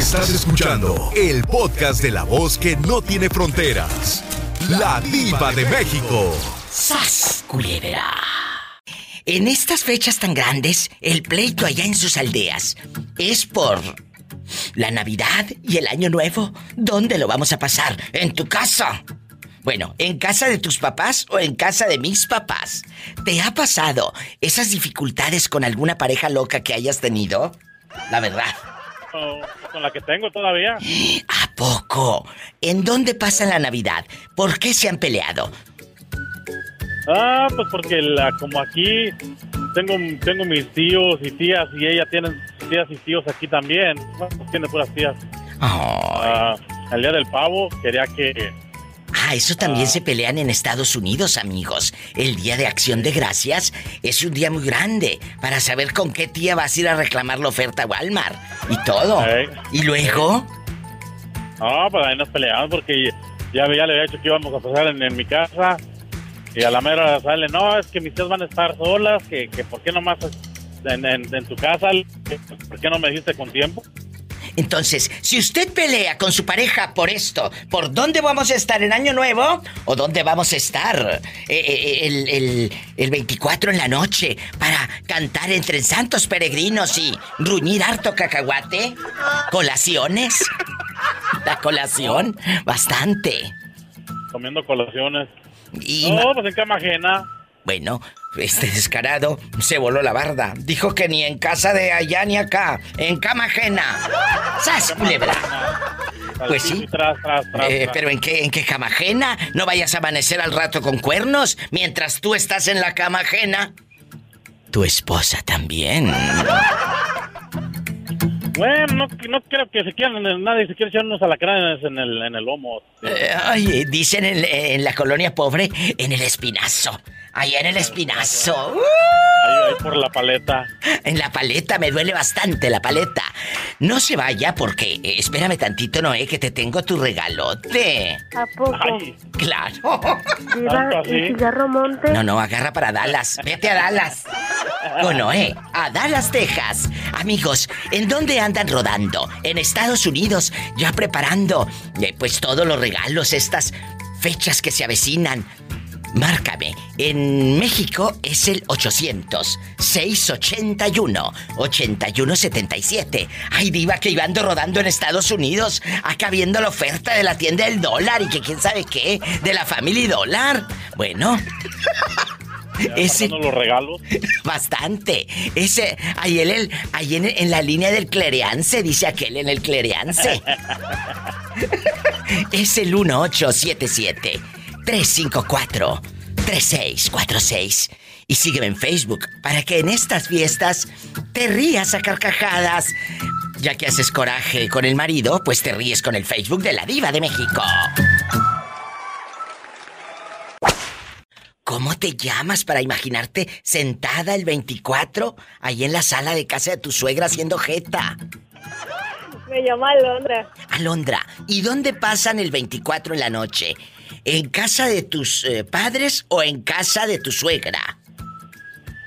Estás escuchando el podcast de la voz que no tiene fronteras. La diva de México. ¡Sas, culebra! En estas fechas tan grandes, el pleito allá en sus aldeas es por la Navidad y el Año Nuevo. ¿Dónde lo vamos a pasar? ¿En tu casa? Bueno, ¿en casa de tus papás o en casa de mis papás? ¿Te ha pasado esas dificultades con alguna pareja loca que hayas tenido? La verdad. Con la que tengo todavía. ¿A poco? ¿En dónde pasa la Navidad? ¿Por qué se han peleado? Ah, pues porque la, como aquí tengo, tengo mis tíos y tías y ella tiene tías y tíos aquí también. Bueno, pues tiene puras tías. Ah, el día del pavo quería que Ah, eso también se pelean en Estados Unidos, amigos. El Día de Acción de Gracias es un día muy grande para saber con qué tía vas a ir a reclamar la oferta a Walmart y todo. ¿Y luego? No, pues ahí nos peleamos porque ya, ya le había dicho que íbamos a pasar en, mi casa y a la mera sale, no, es que mis tías van a estar solas, que, que por qué nomás en, en, en tu casa, ¿por qué no me dijiste con tiempo? Entonces, si usted pelea con su pareja por esto, ¿por dónde vamos a estar en Año Nuevo? ¿O dónde vamos a estar eh, eh, el, el, 24 en la noche para cantar entre santos peregrinos y ruñir harto cacahuate? ¿Colaciones? La colación, bastante. Comiendo colaciones. Y no, pues en cama ajena. Bueno, este descarado se voló la barda. Dijo que ni en casa de allá ni acá, en cama ajena. ¡Sas, culebra! Pues sí. Eh, pero ¿en qué, ¿en qué cama ajena? No vayas a amanecer al rato con cuernos mientras tú estás en la cama ajena. Tu esposa también. Bueno, no, no creo que se quieran, nadie se quiere echar unos alacranes en el, en el lomo. Eh, ay, dicen en, en, la colonia pobre, en el espinazo. Ahí en el espinazo. Ahí, por la paleta. En la paleta, me duele bastante la paleta. No se vaya porque, eh, espérame tantito, Noé, que te tengo tu regalote. ¿A poco? Claro. ¿Viva cigarro monte? No, no, agarra para Dallas. Vete a Dallas. Con Noé, a Dallas, Texas. Amigos, ¿en dónde andan rodando? En Estados Unidos, ya preparando, eh, pues todos los regalos, estas fechas que se avecinan. Márcame. En México es el 800-681-8177. Ay, diva, que iba ando rodando en Estados Unidos, acá viendo la oferta de la tienda del dólar y que quién sabe qué, de la Family Dollar. Bueno. ese los regalos bastante ese ahí el ahí en, en, la línea del clereance dice aquel en el clereance es el 1877 354-3646. Y sígueme en Facebook para que en estas fiestas te rías a carcajadas. Ya que haces coraje con el marido, pues te ríes con el Facebook de la Diva de México. ¿Cómo te llamas para imaginarte sentada el 24 ahí en la sala de casa de tu suegra haciendo jeta? Me llamo Alondra. Alondra, ¿y dónde pasan el 24 en la noche? ¿En casa de tus eh, padres o en casa de tu suegra?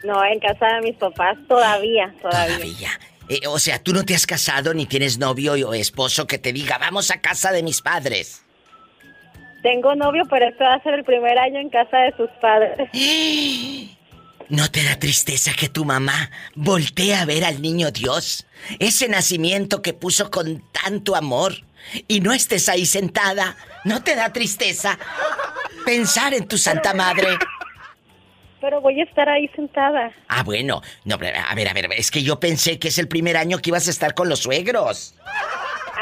No, en casa de mis papás todavía, todavía. Todavía. Eh, o sea, tú no te has casado ni tienes novio o esposo que te diga, vamos a casa de mis padres. Tengo novio, pero este va a ser el primer año en casa de sus padres. ¿No te da tristeza que tu mamá voltee a ver al niño Dios? Ese nacimiento que puso con tanto amor y no estés ahí sentada, ¿no te da tristeza pensar en tu Santa Madre? Pero voy a estar ahí sentada. Ah, bueno. No, a ver, a ver, es que yo pensé que es el primer año que ibas a estar con los suegros.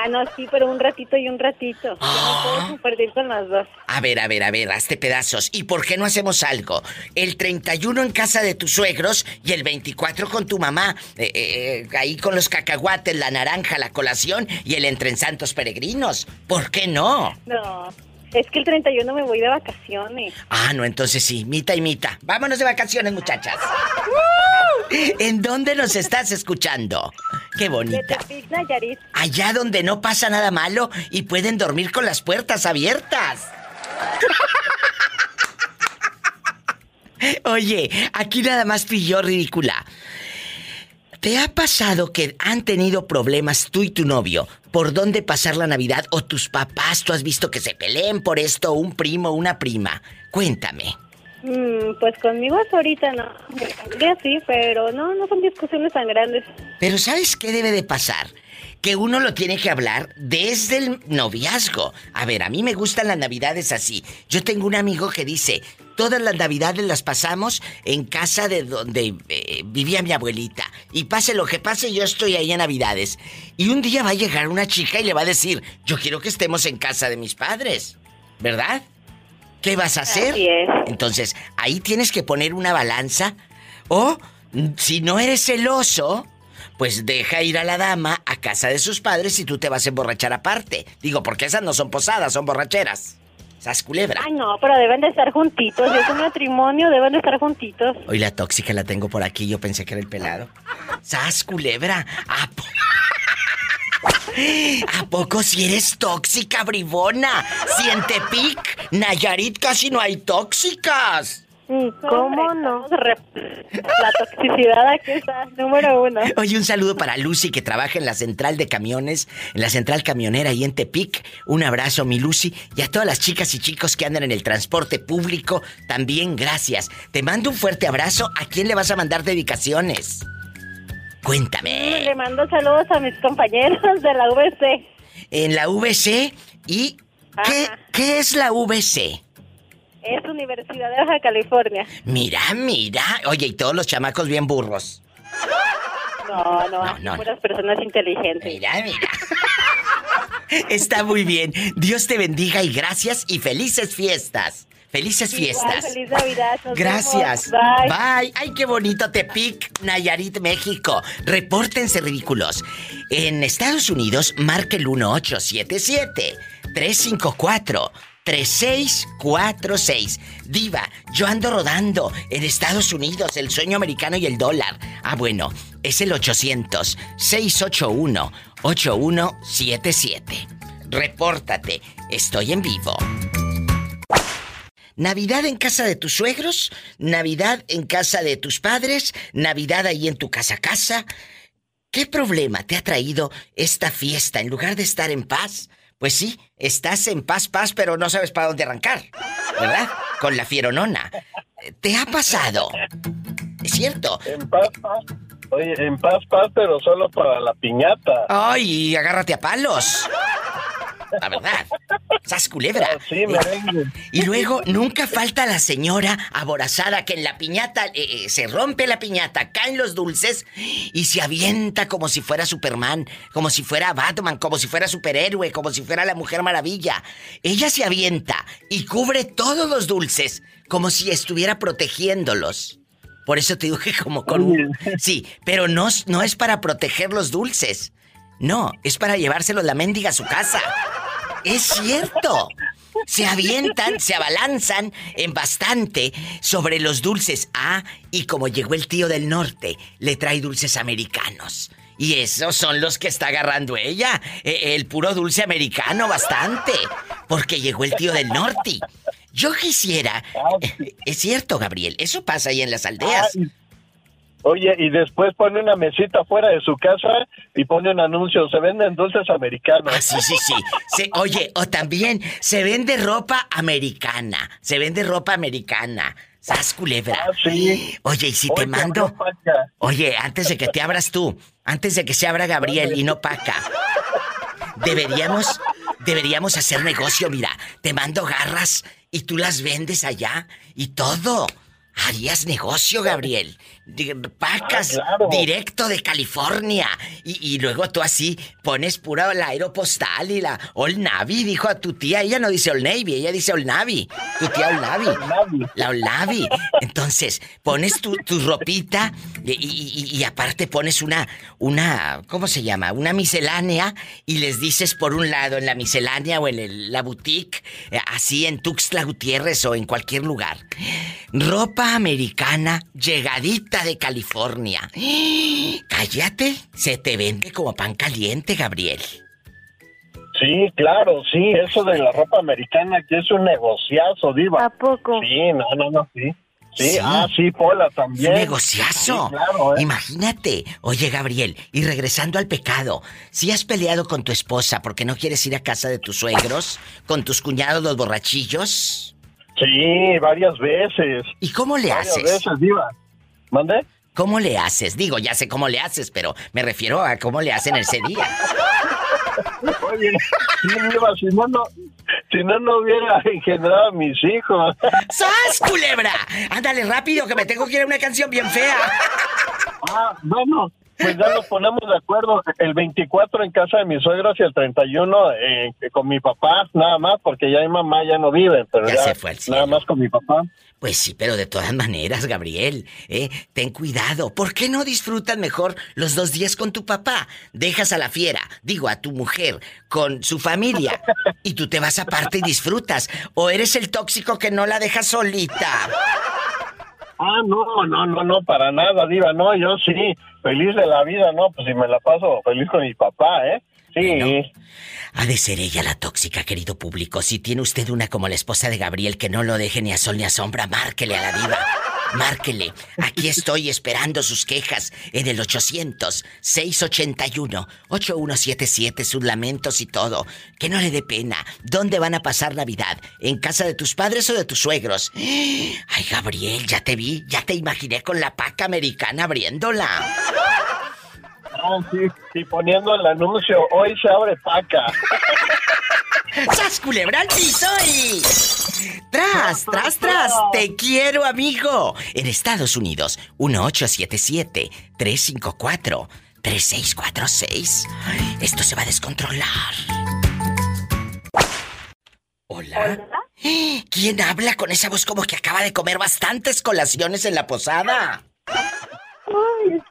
Ah, no, sí, pero un ratito y un ratito. Ah. puedo compartir con las dos. A ver, a ver, a ver, hazte pedazos. ¿Y por qué no hacemos algo? El 31 en casa de tus suegros y el 24 con tu mamá. Eh, eh, eh, ahí con los cacahuates, la naranja, la colación y el entre en santos peregrinos. ¿Por qué no? No. Es que el 31 me voy de vacaciones. Ah, no, entonces sí, mita y mita. Vámonos de vacaciones, muchachas. ¿En dónde nos estás escuchando? Qué bonita. Allá donde no pasa nada malo y pueden dormir con las puertas abiertas. Oye, aquí nada más tú ridícula. ¿Te ha pasado que han tenido problemas tú y tu novio por dónde pasar la Navidad o tus papás, tú has visto que se peleen por esto, un primo, una prima? Cuéntame. Mm, pues conmigo hasta ahorita no. Ya sí, pero no, no son discusiones tan grandes. Pero ¿sabes qué debe de pasar? Que uno lo tiene que hablar desde el noviazgo. A ver, a mí me gustan las navidades así. Yo tengo un amigo que dice, todas las navidades las pasamos en casa de donde eh, vivía mi abuelita. Y pase lo que pase, yo estoy ahí en navidades. Y un día va a llegar una chica y le va a decir, yo quiero que estemos en casa de mis padres. ¿Verdad? ¿Qué vas a hacer? Entonces, ahí tienes que poner una balanza. O, si no eres celoso, pues deja ir a la dama a casa de sus padres y tú te vas a emborrachar aparte. Digo, porque esas no son posadas, son borracheras. ¿Sas culebra? Ay, no, pero deben de estar juntitos. Es un matrimonio, deben de estar juntitos. Hoy la tóxica la tengo por aquí. Yo pensé que era el pelado. ¡Sas culebra! ¿A, ¿A poco si eres tóxica, bribona? Si en Tepic, Nayarit casi no hay tóxicas. ¿Cómo no? La toxicidad aquí está, número uno. Oye, un saludo para Lucy que trabaja en la central de camiones, en la central camionera y en Tepic. Un abrazo, mi Lucy. Y a todas las chicas y chicos que andan en el transporte público, también gracias. Te mando un fuerte abrazo. ¿A quién le vas a mandar dedicaciones? Cuéntame. Le mando saludos a mis compañeros de la VC. En la VC y... ¿qué, ¿Qué es la VC? Es Universidad de Baja California. Mira, mira. Oye, y todos los chamacos bien burros. No, no, no, no personas inteligentes. Mira, mira. Está muy bien. Dios te bendiga y gracias y felices fiestas. Felices fiestas. feliz Navidad. Gracias. Bye. Bye. Ay, qué bonito Tepic, Nayarit, México. Repórtense ridículos. En Estados Unidos, marque el 1877 354 3646. Diva, yo ando rodando en Estados Unidos, el sueño americano y el dólar. Ah, bueno, es el 800-681-8177. Repórtate, estoy en vivo. Navidad en casa de tus suegros, Navidad en casa de tus padres, Navidad ahí en tu casa casa. ¿Qué problema te ha traído esta fiesta en lugar de estar en paz? Pues sí, estás en paz, paz, pero no sabes para dónde arrancar, ¿verdad? Con la fieronona. ¿Te ha pasado? ¿Es cierto? En paz, paz. Oye, en paz, paz, pero solo para la piñata. Ay, agárrate a palos. La verdad. Sas culebra. Sí, merengue. Y luego nunca falta la señora aborazada que en la piñata eh, eh, se rompe la piñata, caen los dulces y se avienta como si fuera Superman, como si fuera Batman, como si fuera superhéroe, como si fuera la Mujer Maravilla. Ella se avienta y cubre todos los dulces como si estuviera protegiéndolos. Por eso te dije como con un... Sí, pero no, no es para proteger los dulces. No, es para llevárselos la mendiga a su casa. Es cierto. Se avientan, se abalanzan en bastante sobre los dulces. Ah, y como llegó el tío del norte, le trae dulces americanos. Y esos son los que está agarrando ella. E, el puro dulce americano, bastante. Porque llegó el tío del norte. Yo quisiera. Ah, Es cierto, Gabriel. Eso pasa ahí en las aldeas. Oye, y después pone una mesita fuera de su casa y pone un anuncio, se venden dulces americanos. Ah, sí, sí, sí. Se- oye, o también se vende ropa americana. Se vende ropa americana. ¿Sas culebra? Ah, sí. Oye, y si te mando. no. Oye, antes de que te abras tú, antes de que se abra Gabriel y no Paca, deberíamos, deberíamos hacer negocio, mira. Te mando garras y tú las vendes allá y todo. Harías negocio, Gabriel. Pacas Ah, claro. directo de California. Y, y luego tú así pones pura la aeropostal y la Old Navy, dijo a tu tía. Ella no dice Old Navy, ella dice Old Navy. Tu tía Old Navy. La Old Navy. Entonces, pones tu, tu ropita y, y- y- y aparte pones una, una, ¿cómo se llama? Una miscelánea y les dices por un lado en la miscelánea o en el- la boutique, eh, así en Tuxtla Gutiérrez o en cualquier lugar. Ropa americana llegadita de California. Cállate, se te vende como pan caliente, Gabriel. Sí, claro, sí, eso de la ropa americana que es un negociazo, diva. ¿A poco? Sí, no, no, no, sí. Sí, ah, sí, Pola también. Negociazo. Sí, claro, ¿eh? Imagínate. Oye, Gabriel, y regresando al pecado, si has peleado con tu esposa porque no quieres ir a casa de tus suegros, con tus cuñados los borrachillos, Sí, varias veces. ¿y cómo le Varias haces? veces, Diva. ¿Mande? ¿Cómo le haces? Digo, ya sé cómo le haces, pero me refiero a cómo le hacen ese día. Oye, sí, Diva, si no, no, si no, no hubiera engendrado a mis hijos. ¡Sas, culebra! Ándale rápido, que me tengo que ir a una canción bien fea. Ah, bueno, pues ya nos ponemos de acuerdo. El 24 en casa de mis suegros y el 31 eh, con mi papá, nada más, porque ya mi mamá ya no vive, pero Ya ya, se fue al cielo. nada más con mi papá. Pues sí, pero de todas maneras, Gabriel, ¿eh? ten cuidado. ¿Por qué no disfrutan mejor los dos días con tu papá? Dejas a la fiera, digo, a tu mujer, con su familia, y tú te vas aparte y disfrutas. ¿O eres el tóxico que no la dejas solita? Ah, no, no, no, no, para nada, Diva, no, yo sí, feliz de la vida, no, pues si me la paso feliz con mi papá, ¿eh? Sí. Ha de ser ella la tóxica, querido público. Si tiene usted una como la esposa de Gabriel que no lo deje ni a sol ni a sombra, márquele a la diva. Márquele. Aquí estoy esperando sus quejas en el 800-681-8177, sus lamentos y todo. Que no le dé pena. ¿Dónde van a pasar Navidad? ¿En casa de tus padres o de tus suegros? Ay, Gabriel, ya te vi, ya te imaginé con la paca americana abriéndola. Ah, sí, y poniendo el anuncio, hoy se abre paca. ¡Sas culebra al piso y... ¡Tras, tras, tras! ¡Te quiero, amigo! En Estados Unidos, 1877-354-3646. Ay, Esto se va a descontrolar. ¿Hola? Hola. ¿Quién habla con esa voz como que acaba de comer bastantes colaciones en la posada? Ay.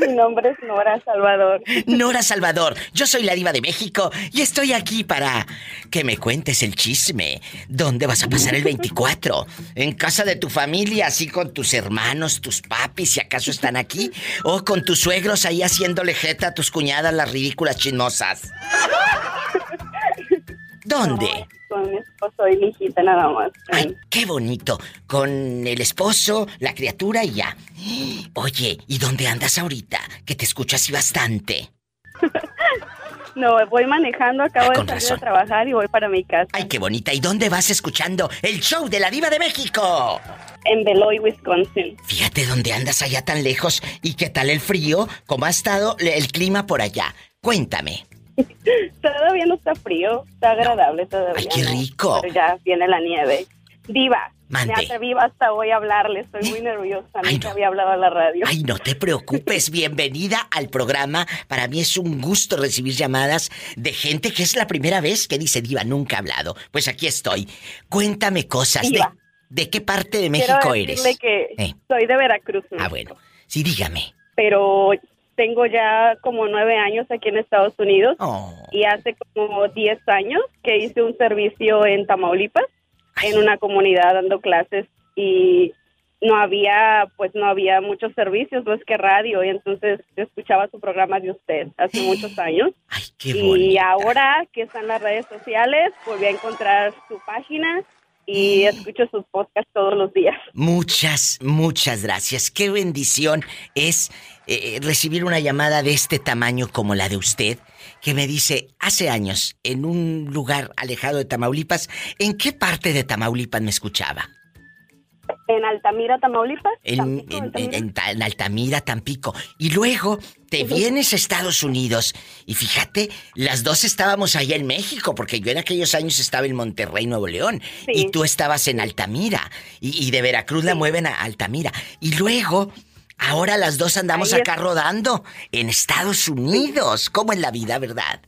Mi nombre es Nora Salvador. Nora Salvador, yo soy la diva de México y estoy aquí para que me cuentes el chisme. ¿Dónde vas a pasar el 24? ¿En casa de tu familia, así con tus hermanos, tus papis, si acaso están aquí? ¿O con tus suegros ahí haciéndole jeta a tus cuñadas las ridículas chismosas? ¿Dónde? Con mi esposo y mi hijita nada más. Ay, qué bonito. Con el esposo, la criatura y ya. Oye, ¿y dónde andas ahorita? Que te escucho así bastante. No, voy manejando, acabo Ah, de salir razón. a trabajar y voy para mi casa. Ay, qué bonita. ¿Y dónde vas escuchando el show de la diva de México? En Beloit, Wisconsin. Fíjate dónde andas allá tan lejos y qué tal el frío, cómo ha estado el clima por allá. Cuéntame. Todavía no está frío, está agradable todavía. Ay, qué ¿no? rico. Pero ya viene la nieve. Diva, Mande. me atreví hasta hoy a hablarle, estoy muy nerviosa, Ay, nunca no. había hablado a la radio. Ay, no te preocupes, bienvenida al programa. Para mí es un gusto recibir llamadas de gente que es la primera vez que dice, Diva, nunca ha hablado. Pues aquí estoy. Cuéntame cosas. ¿De, Diva. de qué parte de México eres? que Eh. soy de Veracruz, Ah, bueno. Sí, dígame. pero tengo ya como nueve años aquí en Estados Unidos Oh. y hace como diez años que hice un servicio en Tamaulipas, Ay. en una comunidad dando clases y no había, pues no había muchos servicios, no es que radio, y entonces yo escuchaba su programa de usted hace muchos años. Ay, qué Y ahora que están las redes sociales, volví a encontrar su página y escucho sus podcasts todos los días. Muchas, muchas gracias. Qué bendición es eh, recibir una llamada de este tamaño como la de usted, que me dice, hace años, en un lugar alejado de Tamaulipas, ¿en qué parte de Tamaulipas me escuchaba? En Altamira, Tamaulipas. En, Tampico, en- Altamira. en Ta- en Altamira, Tampico. Y luego te vienes a Estados Unidos. Y fíjate, las dos estábamos allá en México, porque yo en aquellos años estaba en Monterrey, Nuevo León. Sí. Y tú estabas en Altamira. Y, y de Veracruz la mueven a Altamira. Y luego, ahora las dos andamos acá rodando en Estados Unidos. ¿Cómo en la vida, verdad?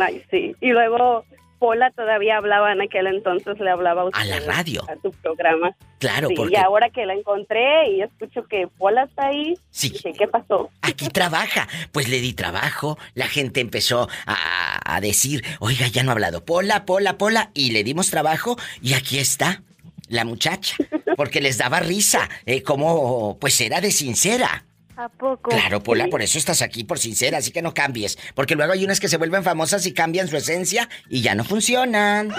Ay, sí. Y luego Pola todavía hablaba en aquel entonces, le hablaba a usted. A la radio. A tu programa. Claro, Sí, porque y ahora que la encontré y escucho que Pola está ahí, Sí. dije, ¿qué pasó? Aquí trabaja. Pues le di trabajo. La gente empezó a, a decir, oiga, ya no ha hablado Pola, Pola, Pola. Y le dimos trabajo y aquí está la muchacha. Porque les daba risa. eh, como, pues era de sincera. ¿A poco? Claro, Pola, Sí. por eso estás aquí, por sincera. Así que no cambies. Porque luego hay unas que se vuelven famosas y cambian su esencia y ya no funcionan.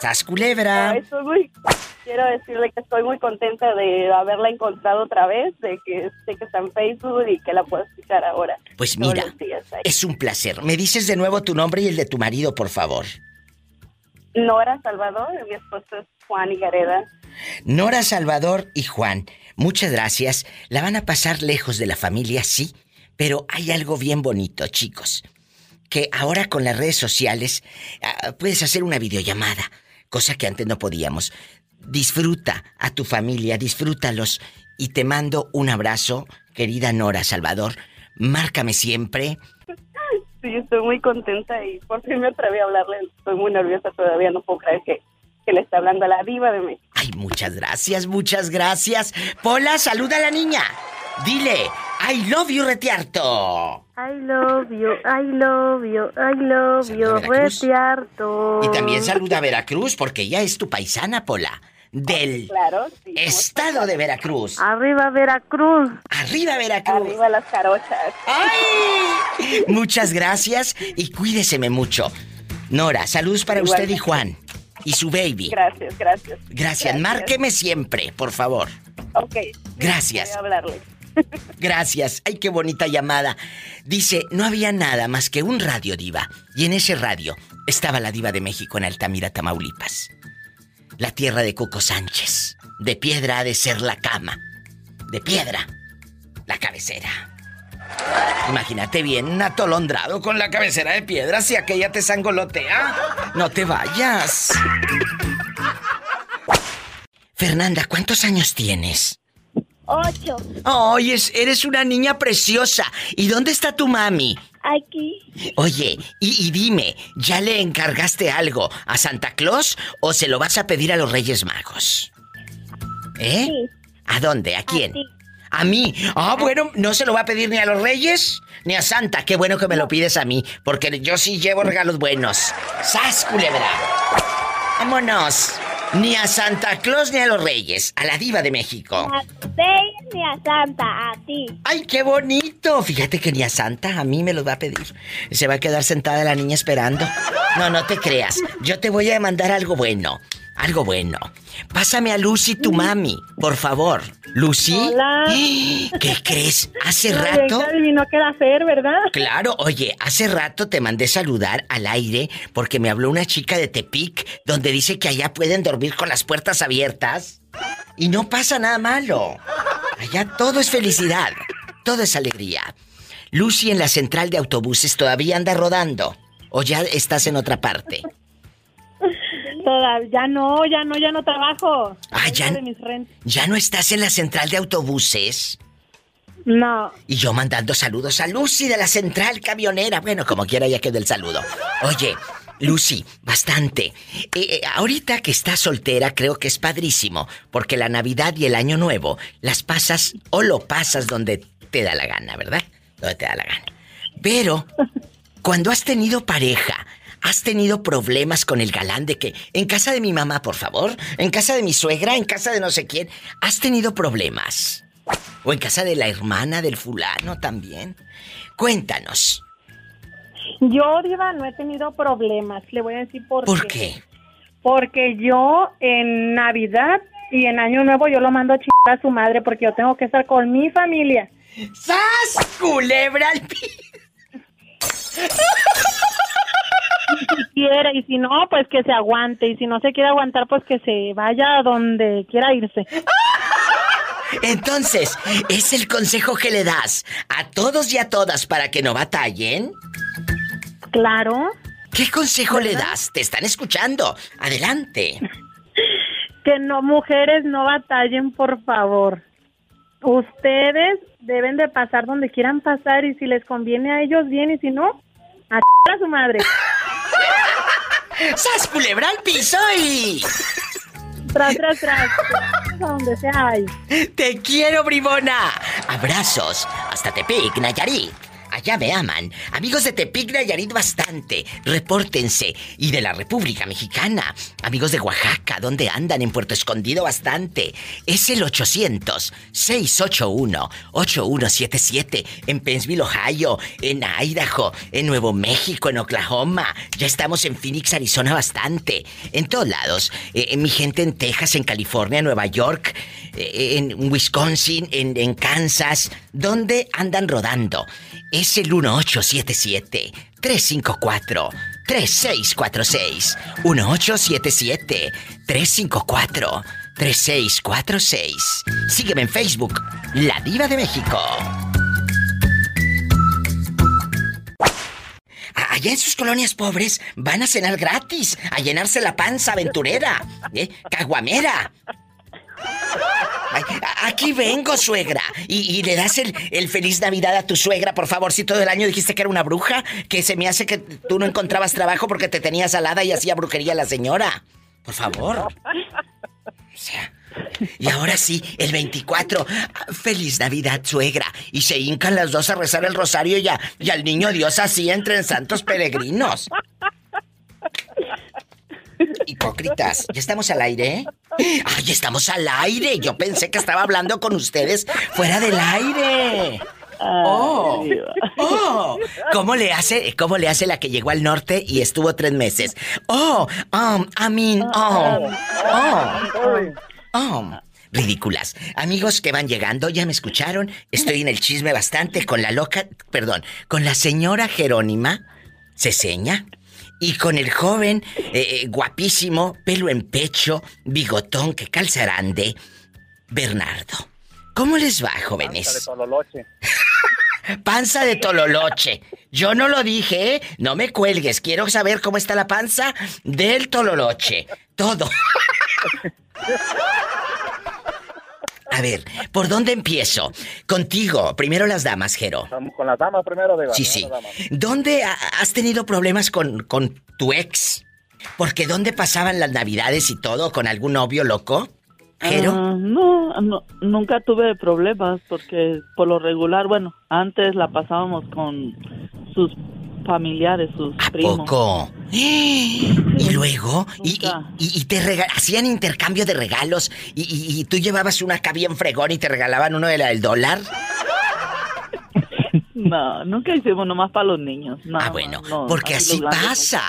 ¡Sas culebra! Muy- quiero decirle que estoy muy contenta de haberla encontrado otra vez, de que sé que está en Facebook y que la puedo escuchar ahora. Pues mira, es un placer. ¿Me dices de nuevo tu nombre y el de tu marido, por favor? Nora Salvador, mi esposo es Juan Higareda. Nora Salvador y Juan, muchas gracias. La van a pasar lejos de la familia, sí, pero hay algo bien bonito, chicos. Que ahora con las redes sociales ah, puedes hacer una videollamada, cosa que antes no podíamos. Disfruta a tu familia, disfrútalos y te mando un abrazo, querida Nora Salvador. Márcame siempre. Sí, estoy muy contenta y por fin me atreví a hablarle. Estoy muy nerviosa todavía, no puedo creer que, que le está hablando a la diva de México. Ay, muchas gracias, muchas gracias. Pola, saluda a la niña. Dile, I love you, retiarto. I love you, I love you, I love you, retiarto. Y también saluda a Veracruz, porque ella es tu paisana, Pola. Del Claro, sí. somos estado de Veracruz. Arriba Veracruz. Arriba, Veracruz. Arriba las carochas. ¡Ay! Muchas gracias y cuídeseme mucho. Nora, saludos para usted y Juan. Y su baby. Gracias, gracias. Gracias. Márqueme siempre, por favor. Ok. Gracias. Voy a hablarle. Gracias. Ay, qué bonita llamada. Dice, no había nada más que un radio diva. Y en ese radio estaba la diva de México en Altamira, Tamaulipas. La tierra de Coco Sánchez. De piedra ha de ser la cama. De piedra, la cabecera. Imagínate bien un atolondrado con la cabecera de piedra si aquella te sangolotea. No te vayas. Fernanda, ¿cuántos años tienes? Ocho. Ay, es- eres una niña preciosa. ¿Y dónde está tu mami? Aquí. Oye, y, y dime, ¿ya le encargaste algo a Santa Claus o se lo vas a pedir a los Reyes Magos? ¿Eh? Sí. ¿A dónde? ¿A quién? ti. ¿A mí? Ah, bueno, no se lo va a pedir ni a los Reyes ni a Santa. Qué bueno que me lo pides a mí, porque yo sí llevo regalos buenos. ¡Sas, culebra! ¡Vámonos! Ni a Santa Claus ni a los Reyes, a la diva de México. A Reyes ni a Santa, a ti. ¡Ay, qué bonito! Fíjate que ni a Santa a mí me lo va a pedir. Se va a quedar sentada la niña esperando. No, no te creas. Yo te voy a mandar algo bueno. Algo bueno. Pásame a Lucy, tu mami, por favor. ¿Lucy? Hola. ¿Qué crees? Hace rato... qué era hacer, ¿verdad? Claro, oye, hace rato te mandé saludar al aire porque me habló una chica de Tepic donde dice que allá pueden dormir con las puertas abiertas y no pasa nada malo. Allá todo es felicidad, todo es alegría. Lucy en la central de autobuses todavía anda rodando o ya estás en otra parte. Toda, ya no, ya no, ya no trabajo. Ah, ya- de mis rentas. ¿Ya no estás en la central de autobuses? No. Y yo mandando saludos a Lucy de la central camionera. Bueno, como quiera ya quedó el saludo. Oye, Lucy, bastante. Eh, eh, ahorita que estás soltera creo que es padrísimo, porque la Navidad y el Año Nuevo las pasas o lo pasas donde te da la gana, ¿verdad? Donde te da la gana. Pero, cuando has tenido pareja, has tenido problemas con el galán de que en casa de mi mamá, por favor, en casa de mi suegra, en casa de no sé quién, has tenido problemas. O en casa de la hermana del fulano también. Cuéntanos, Yo, Diva, no he tenido problemas. Le voy a decir por, ¿por qué? Porque yo en Navidad y en Año Nuevo yo lo mando a chingar a su madre porque yo tengo que estar con mi familia. ¡Sas! ¡Culebra al pi- Si quiere y si no, pues que se aguante. Y si no se quiere aguantar, pues que se vaya a donde quiera irse. Entonces, ¿es el consejo que le das a todos y a todas para que no batallen? Claro. ¿Qué consejo le das? Te están escuchando. Adelante. Que no, mujeres, no batallen, por favor. Ustedes deben de pasar donde quieran pasar y si les conviene a ellos bien y si no, a, a su madre. ¡Sas culebra al piso y... Tras, tras, tras. A donde sea. ¡Te quiero, bribona! Abrazos hasta Tepic, Nayarit. Allá me aman. Amigos de Tepic, Nayarit, bastante. Repórtense. Y de la República Mexicana. Amigos de Oaxaca, ¿dónde andan? En Puerto Escondido, bastante. Es el 800-681-8177. En Pennsville, Ohio. En Idaho. En Nuevo México. En Oklahoma. Ya estamos en Phoenix, Arizona, bastante. En todos lados. Eh, mi gente en Texas, en California, Nueva York. eh, en Wisconsin, en, en Kansas. ¿Dónde andan rodando? Es el 1877-354-3646. 1877-354-3646. Sígueme en Facebook, La Diva de México. Allá en sus colonias pobres van a cenar gratis, a llenarse la panza aventurera, ¿eh? caguamera. Aquí vengo, suegra. Y, y le das el, el feliz Navidad a tu suegra, por favor. Si todo el año dijiste que era una bruja, que se me hace que tú no encontrabas trabajo porque te tenías alada y hacía brujería la señora. Por favor. O sea. Y ahora sí, el 24. Feliz Navidad, suegra. Y se hincan las dos a rezar el rosario y, y al niño Dios así entre en santos peregrinos. Hipócritas, ¿ya estamos al aire? ¡Ay, estamos al aire! Yo pensé que estaba hablando con ustedes fuera del aire. ¡Oh! ¡Oh! ¿Cómo le hace, cómo le hace la que llegó al norte y estuvo tres meses? ¡Oh! Um, I mean, oh, oh, oh. Ridículas. Amigos que van llegando, ya me escucharon. Estoy en el chisme bastante con la loca, perdón, con la señora Jerónima Ceseña y con el joven eh, eh, guapísimo, pelo en pecho, bigotón que calzarande, Bernardo. ¿Cómo les va, jóvenes? Tololoche. Panza de tololoche. Yo no lo dije, ¿eh? No me cuelgues. Quiero saber cómo está la panza del tololoche. Todo. A ver, ¿por dónde empiezo? Contigo. Primero las damas, Jero. Con las damas primero, Diva. Sí, sí. ¿Dónde ha- has tenido problemas con, con tu ex? Porque ¿dónde pasaban las navidades y todo? ¿Con algún novio loco? Jero. Ah, no, no, nunca tuve problemas porque por lo regular, bueno, antes la pasábamos con sus familiares, sus primos. Poco. Y luego, y, Nunca. y- y te rega- hacían intercambio de regalos y, tú llevabas una acá bien fregón y te regalaban uno de la del dólar. No, nunca hicimos nomás para los niños. ah, bueno, no, porque así pasa.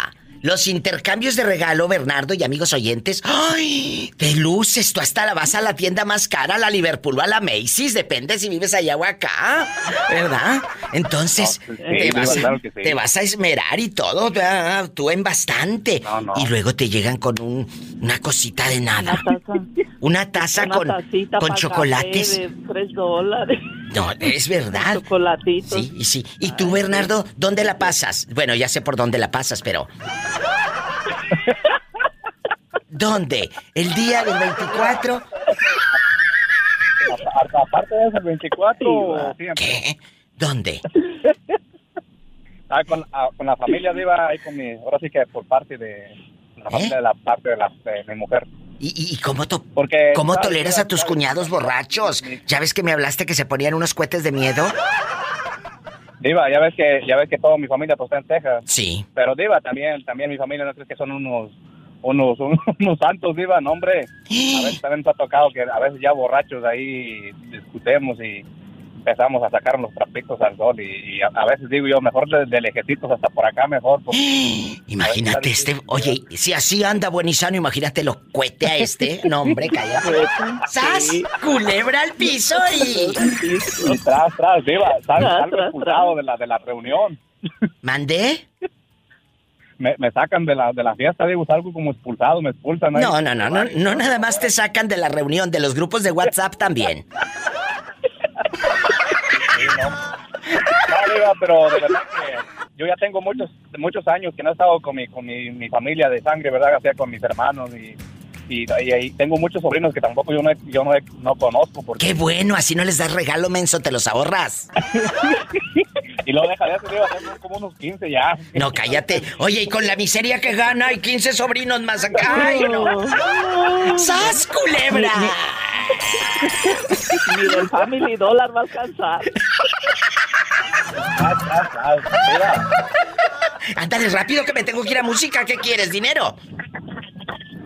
Los intercambios de regalo, Bernardo y amigos oyentes. ¡Ay! Te luces, tú hasta la vas a la tienda más cara, a la Liverpool o a la Macy's, depende si vives allá o acá, ¿verdad? Entonces, No, sí, te, vas, claro que sí. te vas a esmerar y todo, ¿verdad? tú en bastante. No, no. Y luego te llegan con un, una cosita de Una nada. taza, Una taza una con, tacita con para chocolates. café de tres dólares. No, es verdad. Chocolatitos. Sí, y sí. ¿Y tú, Bernardo, dónde la pasas? Bueno, ya sé por dónde la pasas, pero. ¿Dónde? ¿El día del 24? A- Aparte de eso, el 24, siempre. ¿Qué? ¿Dónde? Ah, con, ah, con la familia Diva, ahí con mi, ahora sí que por parte de la familia de la parte de, la, de mi mujer. ¿Y, y- y cómo, to- Porque cómo ¿sabes? toleras a tus cuñados borrachos? ¿Ya ves que me hablaste que se ponían unos cohetes de miedo? Diva, ya ves que ya ves que toda mi familia pues, está en Texas. Sí. Pero Diva, también también mi familia no crees que son unos unos unos santos Diva, no hombre. A veces también nos ha tocado que a veces ya borrachos ahí discutemos y empezamos a sacar los trapitos al sol y, y a, a veces digo yo mejor de, de lejecitos hasta por acá mejor porque Imagínate este. Oye, si así anda buen y sano, imagínate lo cuete a este. No, hombre, cállate. ¡Sas! Sí. Culebra al piso y. y tras tras Diva, Salgo expulsado de la de la reunión. ¿Mandé? Me, me sacan de la de la fiesta, digo, salgo como expulsado, me expulsan. ahí. No, no, no, no, no nada más te sacan de la reunión, de los grupos de WhatsApp también. No, Diva, pero de verdad que yo ya tengo muchos muchos años que no he estado con mi con mi, mi familia de sangre, ¿verdad? O sea, con mis hermanos y, y, y tengo muchos sobrinos que tampoco yo no yo no, no conozco porque Qué bueno, así no les das regalo, menso, te los ahorras. y lo deja de hacer, como unos 15 ya. No, cállate. Oye, y con la miseria que gana, hay 15 sobrinos más acá. Ay, no. ¡Sas, culebra! Ni del Family Dollar va a alcanzar. Ándale rápido que me tengo que ir a música. ¿Qué quieres? ¿Dinero?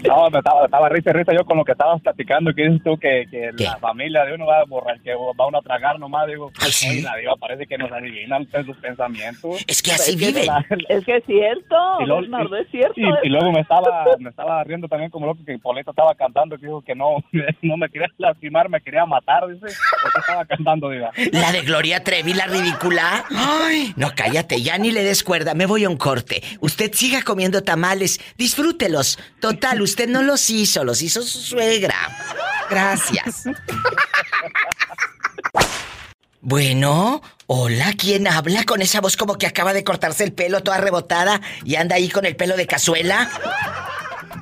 No, me estaba, estaba risa y risa yo con lo que estabas platicando, que dices tú que, que la familia de uno va a borrar, que va uno a tragar nomás, digo, Ay, sí. "Oye, la diva parece que nos adivinan ustedes sus pensamientos. Es que así Es que- viven. Es que es cierto, Y luego, Bernardo, es cierto. y, y luego me estaba, me estaba riendo también como loco que Polito estaba cantando, que dijo que no, no me quería lastimar, me quería matar, dice, porque estaba cantando, diga. La de Gloria Trevi, la ridícula. Ay, no, cállate, ya ni le des cuerda, me voy a un corte. Usted siga comiendo tamales, disfrútelos. Total, usted no los hizo, los hizo su suegra. Gracias. Bueno, hola, ¿quién habla con esa voz como que acaba de cortarse el pelo toda rebotada y anda ahí con el pelo de cazuela?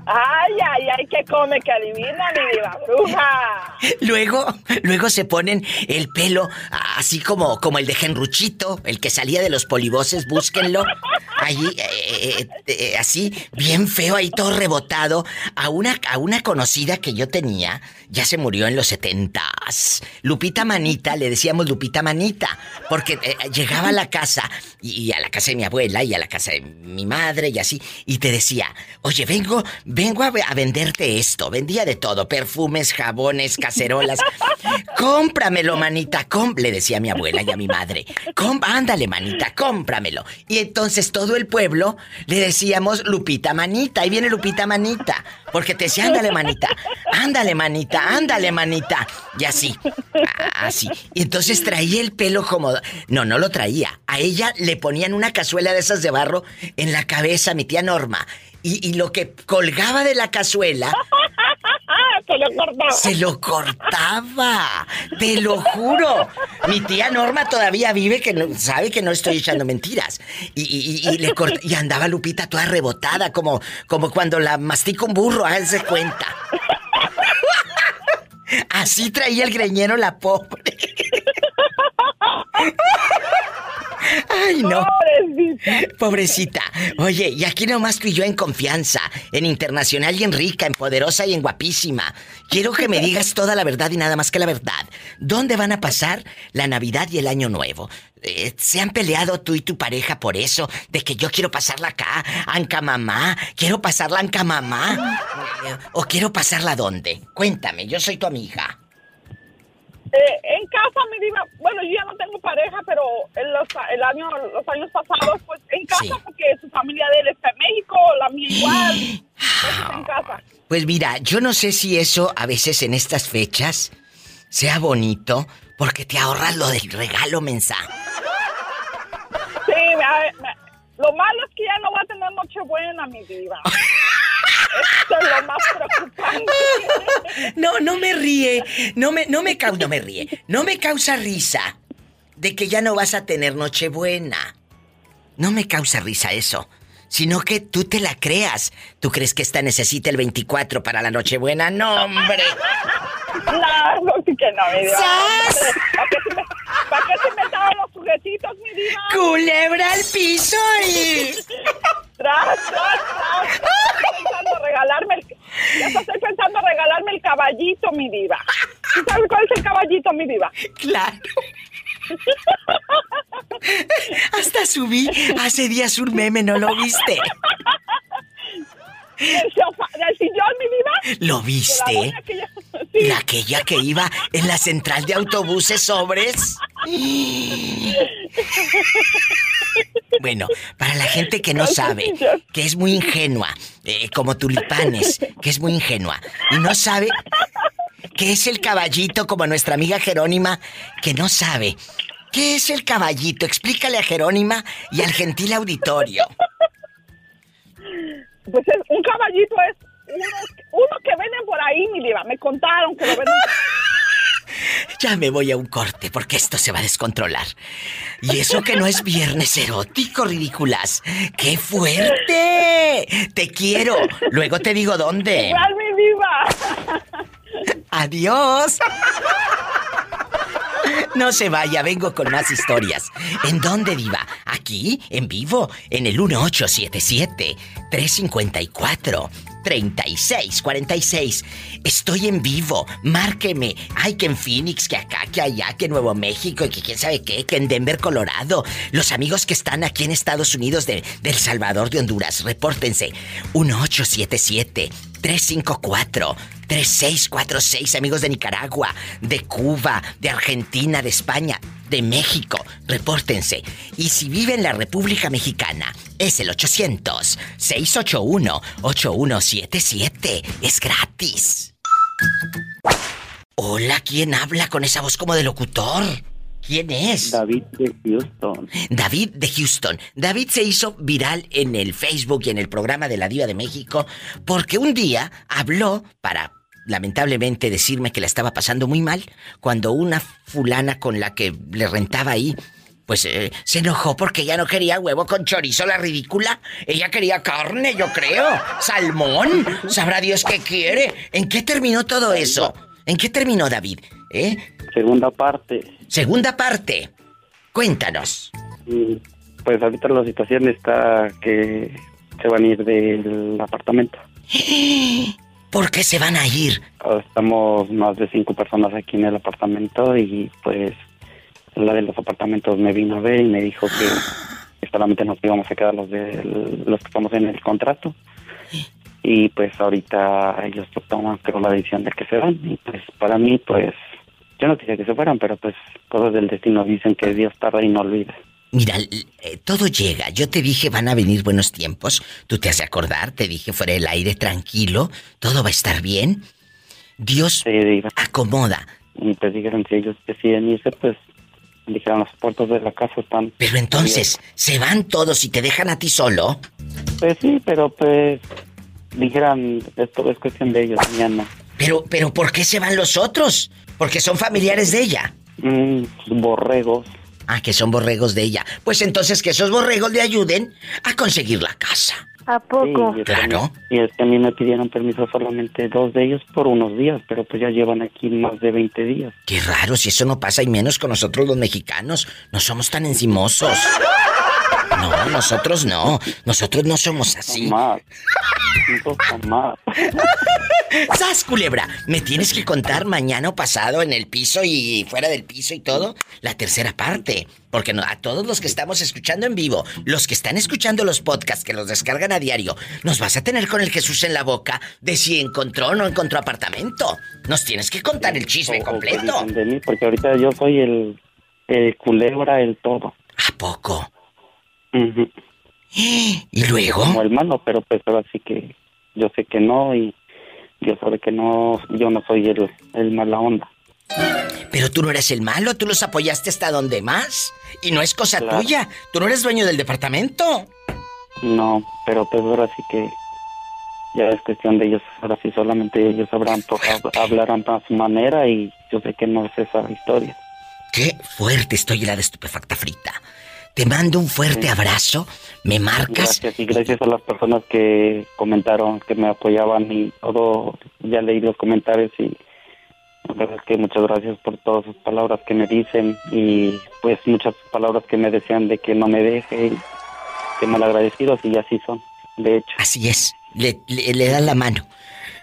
Ay, ay, ay, que come, que adivina, mi diva bruja. Luego, luego se ponen el pelo así como, como el de Genruchito, el que salía de los polivoces, búsquenlo. Allí, eh, eh, eh, así, bien feo, ahí todo rebotado. A una, a una conocida que yo tenía, ya se murió en los setentas. Lupita Manita, le decíamos Lupita Manita, porque eh, llegaba a la casa, y, y a la casa de mi abuela, y a la casa de mi madre, y así, y te decía, oye, vengo, vengo a, ve- a venderte esto. Vendía de todo, perfumes, jabones, cacerolas. Cómpramelo, manita, com le decía a mi abuela y a mi madre. Com ándale, manita, cómpramelo. Y entonces todo el pueblo le decíamos Lupita Manita. Ahí viene Lupita Manita. Porque te decía, ándale, manita, ándale, manita, ándale, manita. Y así, así. Y entonces traía el pelo como... No, no lo traía. A ella le ponían una cazuela de esas de barro en la cabeza, mi tía Norma. Y, y lo que colgaba de la cazuela Se lo cortó. se lo cortaba. Te lo juro. Mi tía Norma todavía vive que no, sabe que no estoy echando mentiras. Y, y- y- y le cort- y andaba Lupita toda rebotada, como, como cuando la mastica un burro, háganse cuenta. Así traía el greñero la pobre. Ay, no. Pobrecita. Oye, y aquí nomás tú y yo en confianza, en internacional y en rica, en poderosa y en guapísima. Quiero que me digas toda la verdad y nada más que la verdad. ¿Dónde van a pasar la Navidad y el Año Nuevo? Eh, ¿Se han peleado tú y tu pareja por eso? De que yo quiero pasarla acá, Anca Mamá. ¿Quiero pasarla Anca Mamá? ¿O quiero pasarla dónde? Cuéntame, yo soy tu amiga. Eh, en casa, mi diva, bueno, yo ya no tengo pareja, pero en los, el año, los años pasados, pues en casa, Sí. porque su familia de él está en México, la mía igual. Pues, en casa. Pues mira, yo no sé si eso a veces en estas fechas sea bonito porque te ahorras lo del regalo mensa. Lo malo es que ya no va a tener Nochebuena, mi diva. Esto es lo más preocupante. No, no me ríe, no me, no me no me ríe, no me causa risa de que ya no vas a tener Nochebuena. No me causa risa eso, sino que tú te la creas. ¿Tú crees que esta necesita el 24 para la Nochebuena? No, hombre. Claro sí que no, mi diva. ¡Sas! ¿Para qué se me, para qué se me estaban los juguetitos, mi diva? Culebra al piso y... Tras, tras, tras. Estoy pensando regalarme el... Ya estoy pensando regalarme el caballito, mi diva. ¿Tú sabes cuál es el caballito, mi diva? Claro. Hasta subí hace días un meme, ¿no lo viste? ¿Del, sofá, del sillón, mi diva? ¿Lo la viste? Sí. La aquella que iba en la central de autobuses sobres. Bueno, para la gente que no sabe, que es muy ingenua, eh, como tulipanes, que es muy ingenua, y no sabe qué es el caballito, como nuestra amiga Jerónima, que no sabe. ¿Qué es el caballito? Explícale a Jerónima y al gentil auditorio. Pues es, un caballito es uno, uno que venden por ahí, mi diva. Me contaron que lo venden. Ya me voy a un corte porque esto se va a descontrolar. Y eso que no es viernes erótico, ridículas. ¡Qué fuerte! Te quiero. Luego te digo dónde. Igual, mi diva. Adiós. No se vaya, vengo con más historias. ¿En dónde, Diva? Aquí, en vivo, en el 1877 3646. Estoy en vivo. Márqueme. Ay, que en Phoenix, que acá, que allá, que en Nuevo México, y que quién sabe qué, que en Denver, Colorado. Los amigos que están aquí en Estados Unidos de, El Salvador, de Honduras, repórtense. 1877 354 3646, amigos de Nicaragua, de Cuba, de Argentina, de España, de México, repórtense. Y si vive en la República Mexicana, es el 800-681-8177. Es gratis. Hola, ¿quién habla con esa voz como de locutor? ¿Quién es? David de Houston. David de Houston. David se hizo viral en el Facebook y en el programa de la Diva de México porque un día habló para lamentablemente decirme que la estaba pasando muy mal cuando una fulana con la que le rentaba ahí pues eh, se enojó porque ella no quería huevo con chorizo, la ridícula. Ella quería carne, yo creo. Salmón. Sabrá Dios qué quiere. ¿En qué terminó todo eso? ¿En qué terminó, David? ¿Eh? Segunda parte. Segunda parte. Cuéntanos. Pues ahorita la situación está que se van a ir del apartamento. ¿Por qué se van a ir? Estamos más de cinco personas aquí en el apartamento y pues la de los apartamentos me vino a ver y me dijo que solamente nos íbamos a quedar los de los que estamos en el contrato. Y pues ahorita ellos toman creo la decisión de que se van. Y pues para mí pues yo no quería que se fueran, pero pues cosas del destino dicen que Dios tarda y no olvida. Mira, eh, todo llega. Yo te dije van a venir buenos tiempos. Tú te has de acordar, te dije fuera del aire, tranquilo, todo va a estar bien. Dios acomoda. Y pues dijeron si ellos deciden irse pues dijeron las puertas de la casa están Pero entonces, ¿se van todos y te dejan a ti solo? Pues sí, pero pues dijeran esto es cuestión de ellos, no. Pero, pero ¿por qué se van los otros? Porque son familiares de ella. Mm, borregos. Ah, que son borregos de ella. Pues entonces que esos borregos le ayuden a conseguir la casa. ¿A poco? Sí, y es que a mí- Y es que a mí me pidieron permiso solamente dos de ellos por unos días, pero pues ya llevan aquí más de 20 días. Qué raro, si eso no pasa y menos con nosotros los mexicanos. No somos tan encimosos. No, nosotros no. Nosotros no somos así. Jamás. Nosotros jamás. ¡Sas, culebra! Me tienes que contar mañana o pasado en el piso y fuera del piso y todo la tercera parte. Porque no- a todos los que estamos escuchando en vivo, los que están escuchando los podcasts que los descargan a diario, nos vas a tener con el Jesús en la boca de si encontró o no encontró apartamento. Nos tienes que contar el chisme completo. de mí, porque ahorita yo soy el, el culebra, el todo. ¿A poco? Ujú. ¿Y luego? Como hermano, pero pues ahora sí que yo sé que no y Dios sabe que no, yo no soy el, el mala onda. Pero tú no eres el malo, tú los apoyaste hasta donde más. Y no es cosa Claro. tuya. Tú no eres dueño del departamento. No, pero pues ahora sí que ya es cuestión de ellos. Ahora sí solamente ellos sabrán, hablarán a su manera y yo sé que no es esa historia. Qué fuerte estoy la de estupefacta frita. Te mando un fuerte abrazo. Me marcas. Gracias y gracias a las personas que comentaron, que me apoyaban y todo. Ya leí los comentarios y la verdad es que muchas gracias por todas sus palabras que me dicen y pues muchas palabras que me desean de que no me deje y que mal agradecidos y así son, de hecho. Así es. Le, le, le das la mano.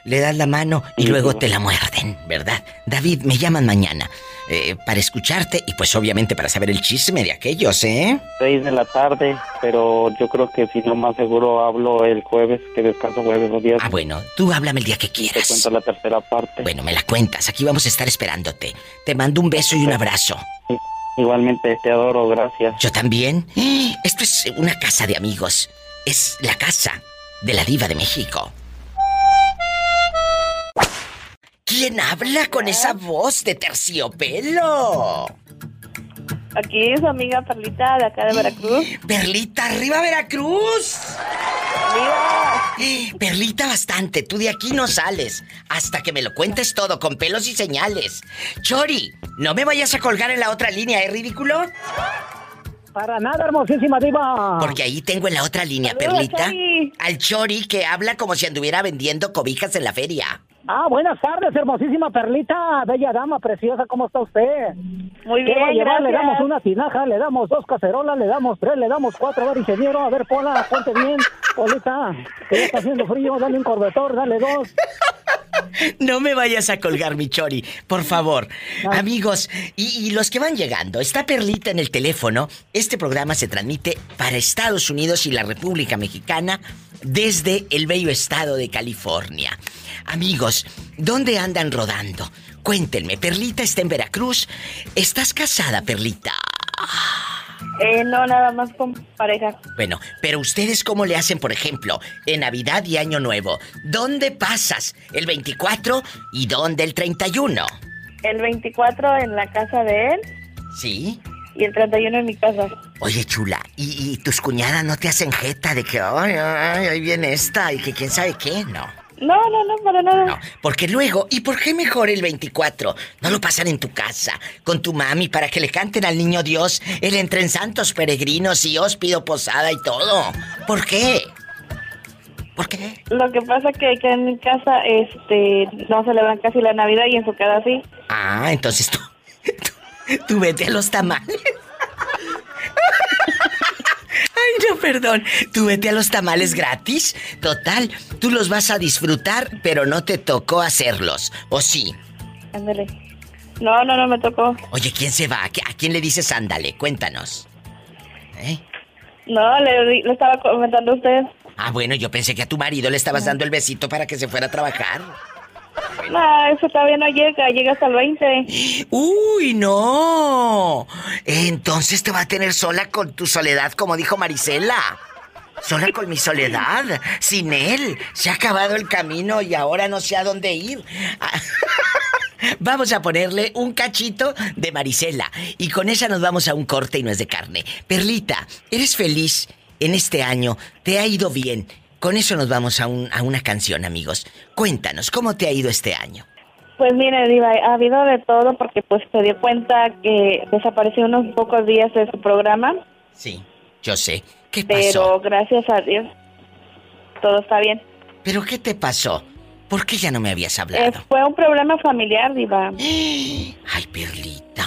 Le das la mano y luego te la muerden, ¿verdad? David, me llaman mañana eh, para escucharte y pues obviamente para saber el chisme de aquellos, ¿eh? Seis de la tarde, pero yo creo que si no más seguro hablo el jueves, que descanso jueves o viernes. Ah, bueno, tú háblame el día que Te quieras. cuento la tercera parte. Bueno, me la cuentas. Aquí vamos a estar esperándote. Te mando un beso y un abrazo. Igualmente te adoro, gracias. Yo también. Esto es una casa de amigos. Es la casa de la diva de México. ¿Quién habla con esa voz de terciopelo? Aquí su amiga Perlita de acá de Veracruz. Perlita, arriba Veracruz. Perlita bastante, tú de aquí no sales hasta que me lo cuentes todo con pelos y señales. Chori, no me vayas a colgar en la otra línea, ¿es ridículo? Para nada, hermosísima diva. Porque ahí tengo en la otra línea, Perlita, Chori. al Chori que habla como si anduviera vendiendo cobijas en la feria. Ah, buenas tardes, hermosísima Perlita, bella dama, preciosa, ¿cómo está usted? Muy ¿Qué va a bien, llevar? Le damos una tinaja, le damos dos cacerolas, le damos tres, le damos cuatro. A ver, ingeniero, a ver, Pola, ponte bien. Polita, que ya está haciendo frío, dale un corbetor, dale dos. No me vayas a colgar, mi chori, por favor. Amigos, y, y los que van llegando, está Perlita en el teléfono. Este programa se transmite para Estados Unidos y la República Mexicana desde el bello estado de California. Amigos, ¿dónde andan rodando? Cuéntenme, Perlita está en Veracruz. ¿Estás casada, Perlita? Eh, no, nada más con pareja. Bueno, pero ustedes cómo le hacen, por ejemplo, en Navidad y Año Nuevo. ¿Dónde pasas? ¿El 24 y dónde el 31? El 24 en la casa de él ¿Sí? Y el 31 en mi casa. Oye, chula, ¿y, y tus cuñadas no te hacen jeta de que, ay, ay, ahí viene esta y que quién sabe qué? No. No, no, no, para nada. No, porque luego, ¿y por qué mejor el 24? No lo pasan en tu casa, con tu mami, para que le canten al niño Dios, el entre en santos peregrinos y os pido posada y todo. ¿Por qué? ¿Por qué? Lo que pasa que, que en mi casa este no celebran casi la Navidad y en su casa sí. Ah, entonces tú, tú, tú vete a los tamales. Ay, no, perdón. Tú vete a los tamales gratis. Total, tú los vas a disfrutar, pero no te tocó hacerlos. ¿O sí? Ándale. No, no, no me tocó. Oye, ¿quién se va? ¿A qui- a quién le dices ándale? Cuéntanos. ¿Eh? No, le, le estaba comentando a usted. Ah, bueno, yo pensé que a tu marido le estabas dando el besito para que se fuera a trabajar. No, eso todavía no llega, llega hasta el 20. ¡Uy, no! Entonces te va a tener sola con tu soledad, como dijo Marisela. Sola con mi soledad. Sin él. Se ha acabado el camino y ahora no sé a dónde ir. Vamos a ponerle un cachito de Marisela. Y con esa nos vamos a un corte y no es de carne. Perlita, ¿eres feliz en este año? ¿Te ha ido bien? Con eso nos vamos a, un- a una canción, amigos. Cuéntanos, ¿cómo te ha ido este año? Pues mire, Diva, ha habido de todo porque pues se dio cuenta que desapareció unos pocos días de su programa, Sí, yo sé. ¿Qué pasó? pero gracias a Dios todo está bien. ¿Pero qué te pasó? ¿Por qué ya no me habías Eh, hablado? fue un problema familiar, Diva. Ay, Perlita.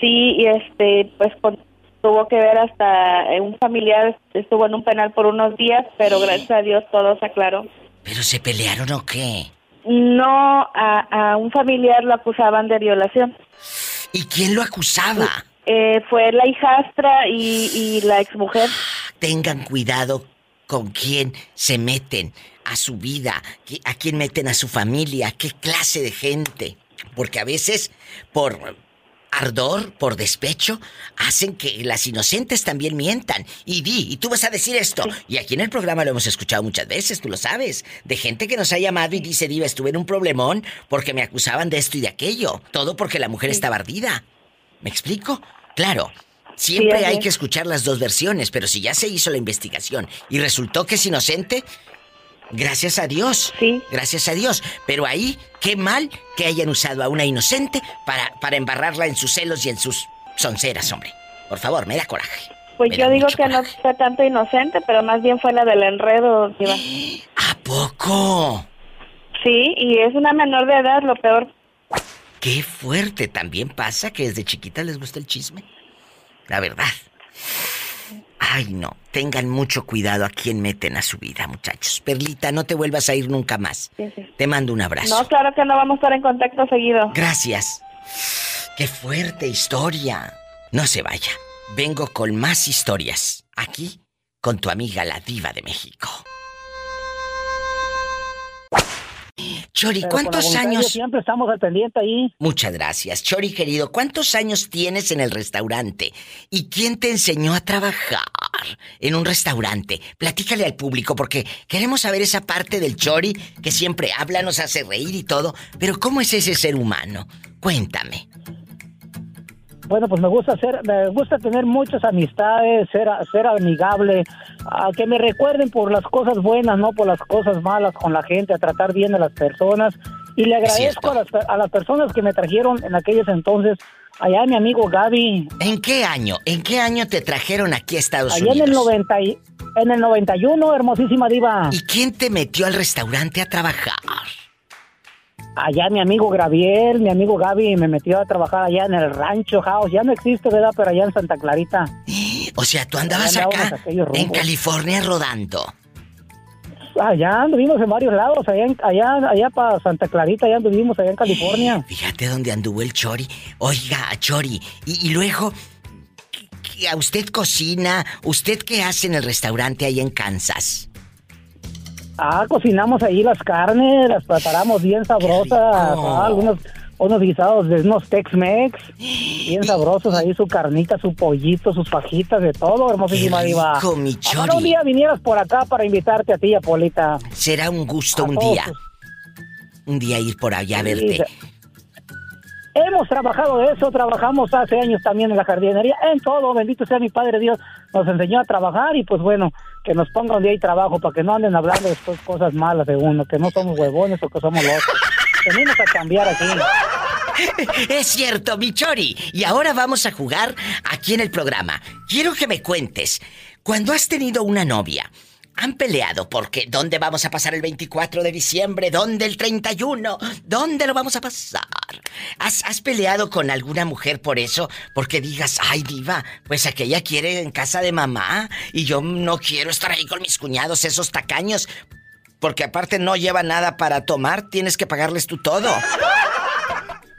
Sí, y este, pues con- tuvo que ver hasta un familiar estuvo en un penal por unos días, pero gracias a Dios todo se aclaró. ¿Pero se pelearon o qué? No, a, a un familiar lo acusaban de violación. ¿Y quién lo acusaba? Eh, fue la hijastra y, y la exmujer. Tengan cuidado con quién se meten a su vida, a quién meten a su familia, qué clase de gente. Porque a veces, por ardor, por despecho, hacen que las inocentes también mientan. Y di, y tú vas a decir esto. Y aquí en el programa lo hemos escuchado muchas veces, tú lo sabes. De gente que nos ha llamado y dice, Diva, estuve en un problemón porque me acusaban de esto y de aquello. Todo porque la mujer estaba ardida. ¿Me explico? Claro. Siempre hay que escuchar las dos versiones, pero si ya se hizo la investigación y resultó que es inocente, gracias a Dios. Sí. Gracias a Dios. Pero ahí, qué mal que hayan usado a una inocente para, para embarrarla en sus celos y en sus sonceras, hombre. Por favor, me da coraje. Pues Me yo digo que no fue tanto inocente, pero más bien fue la del enredo, Diva. ¿A poco? Sí, y es una menor de edad, lo peor. Qué fuerte. También pasa que desde chiquita les gusta el chisme. La verdad. Ay, no. Tengan mucho cuidado a quién meten a su vida, muchachos. Perlita, no te vuelvas a ir nunca más. Sí, sí. Te mando un abrazo. No, claro que no vamos a estar en contacto seguido. Gracias. Qué fuerte historia. No se vaya. Vengo con más historias. Aquí, con tu amiga la diva de México. Chori, Pero ¿cuántos años? Siempre estamos al pendiente ahí. Muchas gracias. Chori, querido, ¿cuántos años tienes en el restaurante? ¿Y quién te enseñó a trabajar en un restaurante? Platícale al público porque queremos saber esa parte del Chori que siempre habla, nos hace reír y todo. Pero ¿cómo es ese ser humano? Cuéntame. Bueno, pues me gusta ser, me gusta tener muchas amistades, ser, ser amigable, a que me recuerden por las cosas buenas, no por las cosas malas con la gente, a tratar bien a las personas. Y le agradezco a las, a las personas que me trajeron en aquellos entonces, allá mi amigo Gaby. ¿En qué año? ¿En qué año te trajeron aquí a Estados Allá en Unidos? el 90 y- en el 91, hermosísima diva. ¿Y quién te metió al restaurante a trabajar? Allá mi amigo Gabriel, mi amigo Gaby me metió a trabajar allá en el Rancho House. Ya no existe, ¿verdad? Pero allá en Santa Clarita. O sea, tú andabas acá en. California rodando. Allá anduvimos en varios lados, allá, allá, allá para Santa Clarita, allá anduvimos, allá en California. Fíjate dónde anduvo el Chori. Oiga, Chori, y, y luego, ¿qué- qué- ¿a usted cocina? ¿Usted qué hace en el restaurante ahí en Kansas? Ah, cocinamos ahí las carnes, las preparamos bien sabrosas. Ah, algunos unos guisados de unos Tex-Mex, bien sabrosos ahí, su carnita, su pollito, sus fajitas, de todo, hermosísima diva. Ojalá Chori. un día vinieras por acá para invitarte a ti, Apolita. Será un gusto A un día. tus- Un día ir por allá a verte. Hemos trabajado de eso, trabajamos hace años también en la jardinería, en todo, bendito sea mi Padre Dios, nos enseñó a trabajar y pues bueno, que nos ponga un día y trabajo para que no anden hablando después cosas malas de uno, que no somos huevones o que somos locos. Venimos a cambiar aquí. Es cierto, mi Chori. Y ahora vamos a jugar aquí en el programa. Quiero que me cuentes, cuando has tenido una novia, han peleado porque ¿dónde vamos a pasar el 24 de diciembre? ¿Dónde el 31? ¿Dónde lo vamos a pasar? ¿Has, has peleado con alguna mujer por eso? Porque digas, ay diva, pues aquella quiere en casa de mamá y yo no quiero estar ahí con mis cuñados, esos tacaños. Porque aparte no lleva nada para tomar, tienes que pagarles tú todo.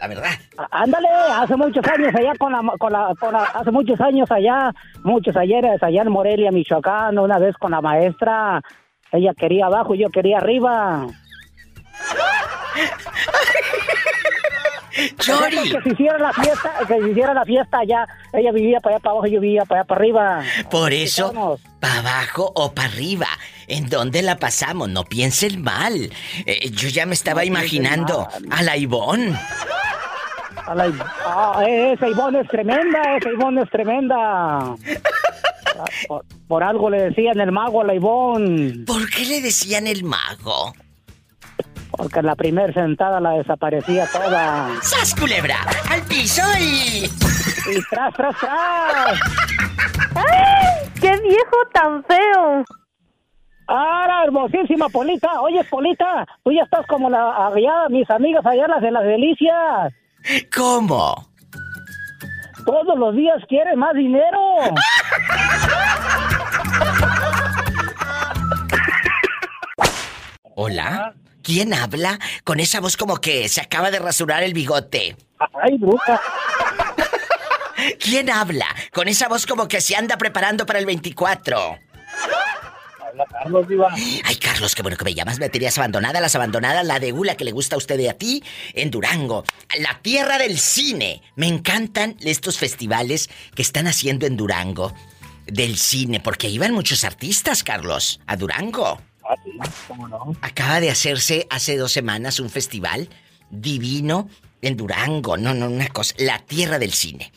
La verdad. Á- Ándale, hace muchos años allá con la, con la, con la- hace muchos años allá, muchos ayeres allá en Morelia, Michoacán, una vez con la maestra, ella quería abajo y yo quería arriba. Chori. Que se hiciera la fiesta, que se hiciera la fiesta allá, ella vivía para allá para abajo y yo vivía para allá para arriba. Por eso, para abajo o para arriba. ¿En dónde la pasamos? No piensen mal. Eh, yo ya me estaba imaginando a la Ivonne. A la- ah, eh, esa Ivonne es tremenda, esa Ivonne es tremenda. Por, por algo le decían el mago a la Ivonne. ¿Por qué le decían el mago? Porque en la primer sentada la desaparecía toda. ¡Sas, culebra! ¡Al piso y... Y tras, tras, tras. ¡Ay! ¡Qué viejo tan feo! ¡Ahora, hermosísima Polita! Oye, Polita, tú ya estás como la, allá, mis amigas allá, las de las delicias. ¿Cómo? Todos los días quieren más dinero. ¿Hola? ¿Quién habla? Con esa voz como que se acaba de rasurar el bigote. ¡Ay, bruja! ¿Quién habla? Con esa voz como que se anda preparando para el 24. Habla Carlos, Diva. Ay, Carlos, qué bueno que me llamas. Baterías abandonadas, las abandonadas, la de Ula que le gusta a usted y a ti, en Durango. La tierra del cine. Me encantan estos festivales que están haciendo en Durango. Del cine, porque iban muchos artistas, Carlos, a Durango. Ah, sí, cómo no. Acaba de hacerse hace dos semanas un festival divino en Durango. No, no, una cosa. La tierra del cine.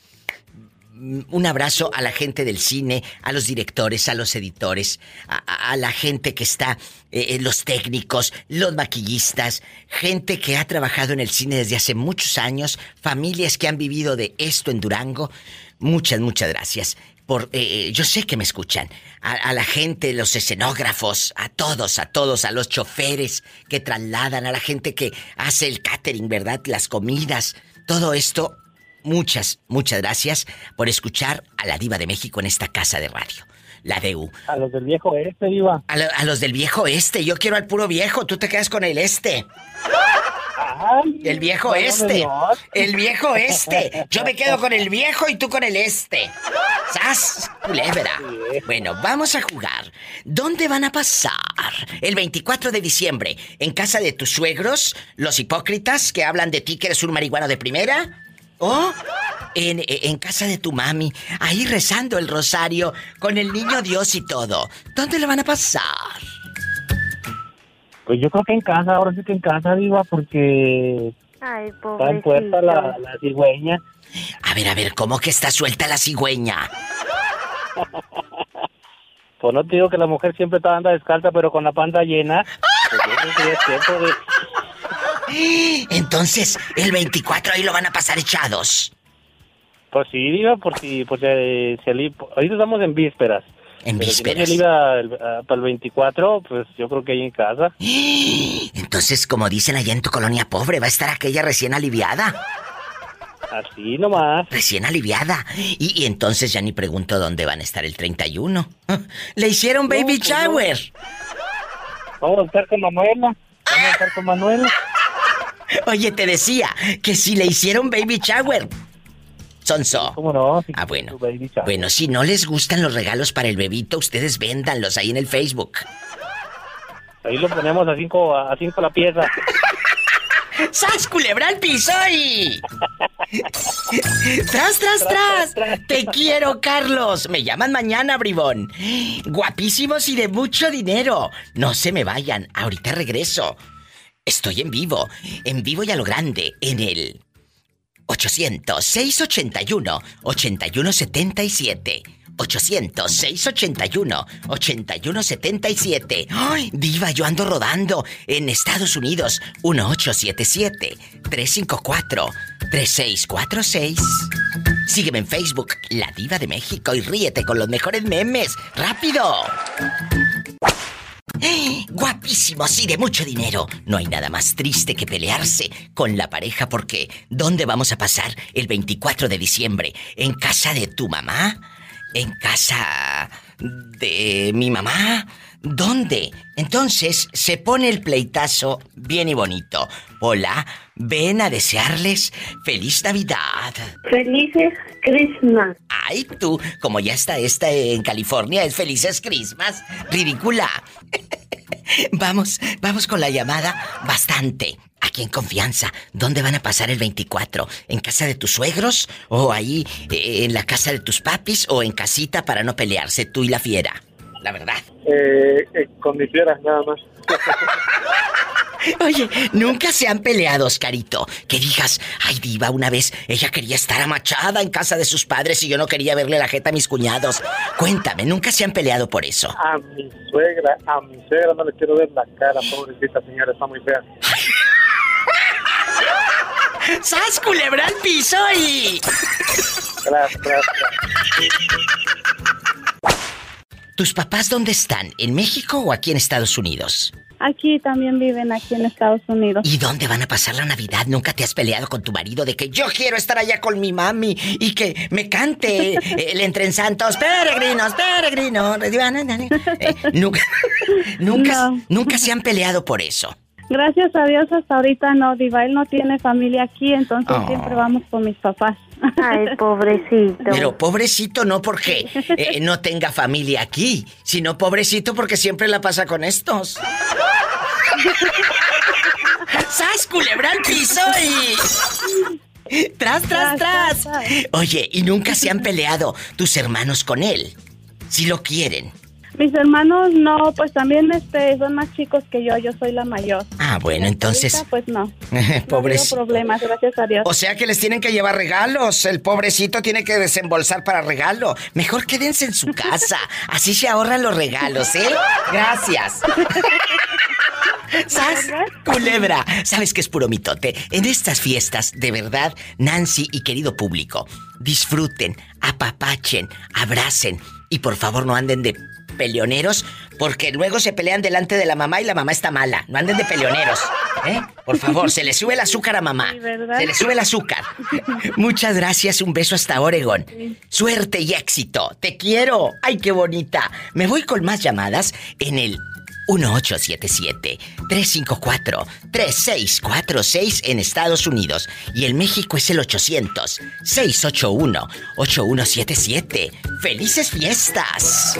Un abrazo a la gente del cine, a los directores, a los editores, a, la gente que está, eh, eh, los técnicos, los maquillistas, gente que ha trabajado en el cine desde hace muchos años, familias que han vivido de esto en Durango. Muchas, muchas gracias. Por, eh, yo sé que me escuchan. A, a la gente, los escenógrafos, a todos, a todos, a los choferes que trasladan, a la gente que hace el catering, ¿verdad? Las comidas, todo esto Muchas, muchas gracias por escuchar a la diva de México en esta casa de radio. La DU. A los del viejo este, Diva. A, lo- a los del viejo este. Yo quiero al puro viejo. Tú te quedas con el este. el viejo no, este. El viejo este. Yo me quedo con el viejo y tú con el este. ¡Sas! Culebra. Bueno, vamos a jugar. ¿Dónde van a pasar? El 24 de diciembre. ¿En casa de tus suegros? ¿Los hipócritas que hablan de ti que eres un marihuano de primera? ¿O en, en casa de tu mami? Ahí rezando el rosario con el niño Dios y todo. ¿Dónde lo van a pasar? Pues yo creo que en casa, ahora sí que en casa, Diva, porque Ay, está en puerta la, la cigüeña. A ver, a ver, ¿cómo que está suelta la cigüeña? Pues no te digo que la mujer siempre está anda descalza, pero con la panda llena. Pues yo creo que es tiempo de... Entonces, el 24 ahí lo van a pasar echados. Pues sí, Diva, por si, pues, eh, si ali- ahorita estamos en vísperas. En Pero si no vísperas. el- ah, para el 24, pues yo creo que ahí en casa. Entonces, como dicen allá en tu colonia pobre, va a estar aquella recién aliviada. Así nomás. Recién aliviada. Y, y entonces ya ni pregunto dónde van a estar el 31. Le hicieron baby pues no. shower. Vamos a estar con Manuela. Vamos a estar con Manuela. Oye, te decía que si le hicieron baby shower. Sonso. ¿Cómo no? Ah, bueno. tu baby shower. Bueno, si no les gustan los regalos para el bebito, ustedes véndanlos ahí en el Facebook. Ahí lo ponemos a cinco, a cinco la pieza. ¡Sas, culebra al piso y... ¡Tras, tras, tras! ¡Te quiero, Carlos! Me llaman mañana, bribón. Guapísimos y de mucho dinero. No se me vayan, ahorita regreso. Estoy en vivo, en vivo y a lo grande, en el 800-681-8177. 800-681-8177. ¡Ay! Diva, yo ando rodando en Estados Unidos. 1877-354-3646. Sígueme en Facebook, La Diva de México, y ríete con los mejores memes. ¡Rápido! Guapísimos y de mucho dinero. No hay nada más triste que pelearse con la pareja porque ¿dónde vamos a pasar el 24 de diciembre? ¿En casa de tu mamá? ¿En casa de mi mamá? ¿Dónde? Entonces se pone el pleitazo bien y bonito. Hola, ven a desearles feliz Navidad. Felices Christmas. Ay, tú, como ya está esta en California, es felices Christmas. Ridícula. vamos, vamos con la llamada bastante. Aquí en confianza. ¿Dónde van a pasar el 24? ¿En casa de tus suegros? ¿O ahí eh, en la casa de tus papis? ¿O en casita para no pelearse tú y la fiera? La verdad. Eh, eh, con mis fieras nada más. Oye, nunca se han peleado, Oscarito. Que digas, ay, diva, una vez ella quería estar amachada en casa de sus padres y yo no quería verle la jeta a mis cuñados. Cuéntame, nunca se han peleado por eso. A mi suegra, a mi suegra no le quiero ver la cara, pobrecita señora, está muy fea. ¡Sas, culebra al piso y... Tras, tras, tras. ¿Tus papás dónde están? ¿En México o aquí en Estados Unidos? Aquí también viven, aquí en Estados Unidos. ¿Y dónde van a pasar la Navidad? ¿Nunca te has peleado con tu marido de que yo quiero estar allá con mi mami y que me cante el entre en santos peregrinos, peregrinos? Eh, nunca, nunca, nunca se han peleado por eso. Gracias a Dios hasta ahorita no, Diva, él no tiene familia aquí, entonces Oh. siempre vamos con mis papás. Ay, pobrecito. Pero pobrecito no porque eh, no tenga familia aquí, sino pobrecito porque siempre la pasa con estos. ¡Sas, culebra al piso y... ¡Tras, tras, tras! Oye, ¿y nunca se han peleado tus hermanos con él? Si lo quieren. Mis hermanos no, pues también este, son más chicos que yo, yo soy la mayor. Ah, bueno, entonces... Ahorita, pues no. No Pobrecito. habido problemas, gracias a Dios. O sea que les tienen que llevar regalos. El pobrecito tiene que desembolsar para regalo. Mejor quédense en su casa. Así se ahorran los regalos, ¿eh? Gracias. ¿Sas? Culebra. Sabes que es puro mitote. En estas fiestas, de verdad, Nancy y querido público, disfruten, apapachen, abracen y por favor no anden de peleoneros porque luego se pelean delante de la mamá y la mamá está mala. No anden de peleoneros. ¿eh? Por favor, se le sube el azúcar a mamá. Se le sube el azúcar. Muchas gracias, un beso hasta Oregon. Suerte y éxito. Te quiero. Ay, qué bonita. Me voy con más llamadas en el 1877-354-3646 en Estados Unidos. Y en México es el 800-681-8177. ¡Felices fiestas!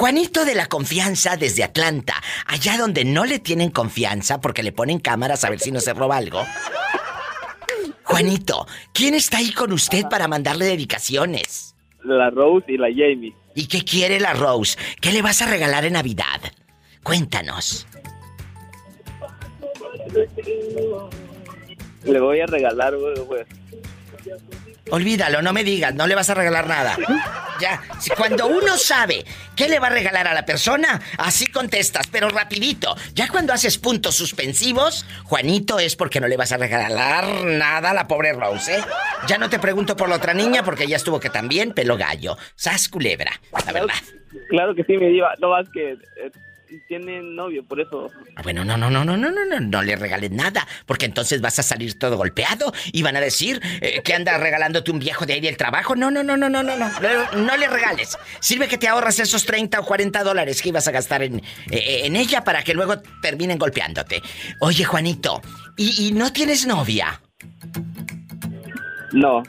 Juanito de la confianza desde Atlanta, allá donde no le tienen confianza porque le ponen cámaras a ver si no se roba algo. Juanito, ¿quién está ahí con usted para mandarle dedicaciones? La Rose y la Jamie. ¿Y qué quiere la Rose? ¿Qué le vas a regalar en Navidad? Cuéntanos. Le voy a regalar, güey, güey. Olvídalo, no me digas, no le vas a regalar nada. Ya, cuando uno sabe qué le va a regalar a la persona, así contestas, pero rapidito. Ya cuando haces puntos suspensivos, Juanito es porque no le vas a regalar nada a la pobre Rose, ¿eh? Ya no te pregunto por la otra niña porque ya estuvo que también pelo gallo. Sas culebra, la verdad. Claro que sí, mi diva. No más que eh, tiene novio, por eso. Ah, Bueno, no, no, no, no, no, no, no, no le regales nada, porque entonces vas a salir todo golpeado y van a decir eh, que anda regalándote un viejo de ahí del trabajo. No, no, no, no, no, no, no, no, no le regales. Sirve que te ahorras esos 30 o 40 dólares que ibas a gastar en, eh, en ella para que luego terminen golpeándote. Oye, Juanito, ¿y, y no tienes novia? No.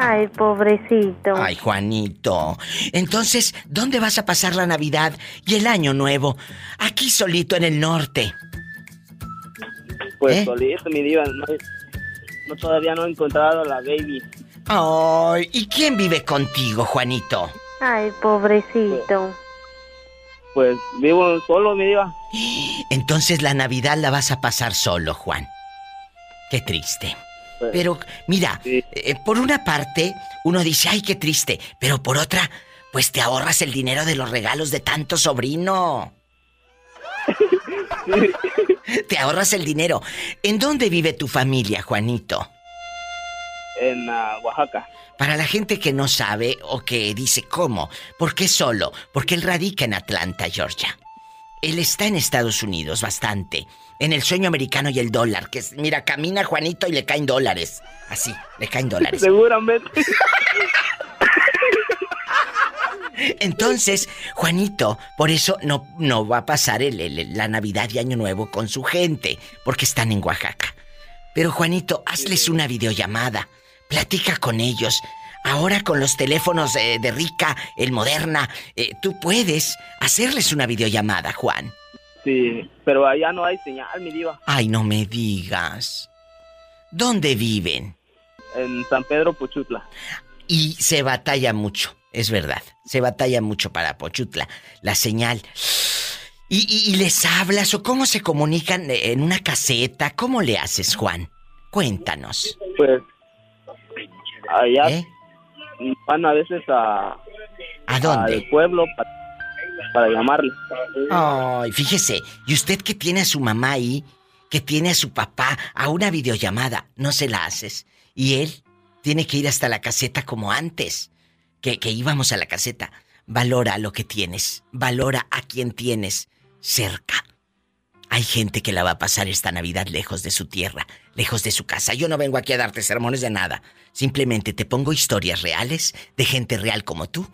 Ay, pobrecito. Ay, Juanito. Entonces, ¿dónde vas a pasar la Navidad y el Año Nuevo? Aquí solito en el norte. Pues ¿Eh? solito, mi diva. No, no, todavía no he encontrado a la baby. Ay, ¿y quién vive contigo, Juanito? Ay, pobrecito. Pues vivo solo, mi diva. Entonces la Navidad la vas a pasar solo, Juan. Qué triste. Pero mira, eh, por una parte uno dice, ay, qué triste, pero por otra, pues te ahorras el dinero de los regalos de tanto sobrino. te ahorras el dinero. ¿En dónde vive tu familia, Juanito? En ah, Oaxaca. Para la gente que no sabe o que dice cómo, ¿por qué solo? Porque él radica en Atlanta, Georgia. Él está en Estados Unidos bastante, en el sueño americano y el dólar, que es, mira, camina Juanito y le caen dólares. Así, le caen dólares. Seguramente. Entonces, Juanito, por eso no, no va a pasar el- el- la Navidad y Año Nuevo con su gente, porque están en Oaxaca. Pero Juanito, hazles una videollamada, platica con ellos. Ahora con los teléfonos eh, de Rica, el Moderna, eh, tú puedes hacerles una videollamada, Juan. Sí, pero allá no hay señal, mi diva. Ay, no me digas. ¿Dónde viven? En San Pedro Pochutla. Y se batalla mucho, es verdad. Se batalla mucho para Pochutla. La señal. ¿Y, y- y les hablas o cómo se comunican eh, en una caseta? ¿Cómo le haces, Juan? Cuéntanos. Pues allá ¿Eh? van a veces a... ¿A dónde? Al pueblo pa- para llamarle. Ay, fíjese, y usted que tiene a su mamá ahí, que tiene a su papá a una videollamada, no se la haces. Y él tiene que ir hasta la caseta como antes, que, que íbamos a la caseta. Valora lo que tienes, valora a quien tienes cerca. Hay gente que la va a pasar esta Navidad lejos de su tierra, lejos de su casa. Yo no vengo aquí a darte sermones de nada. Simplemente te pongo historias reales de gente real como tú,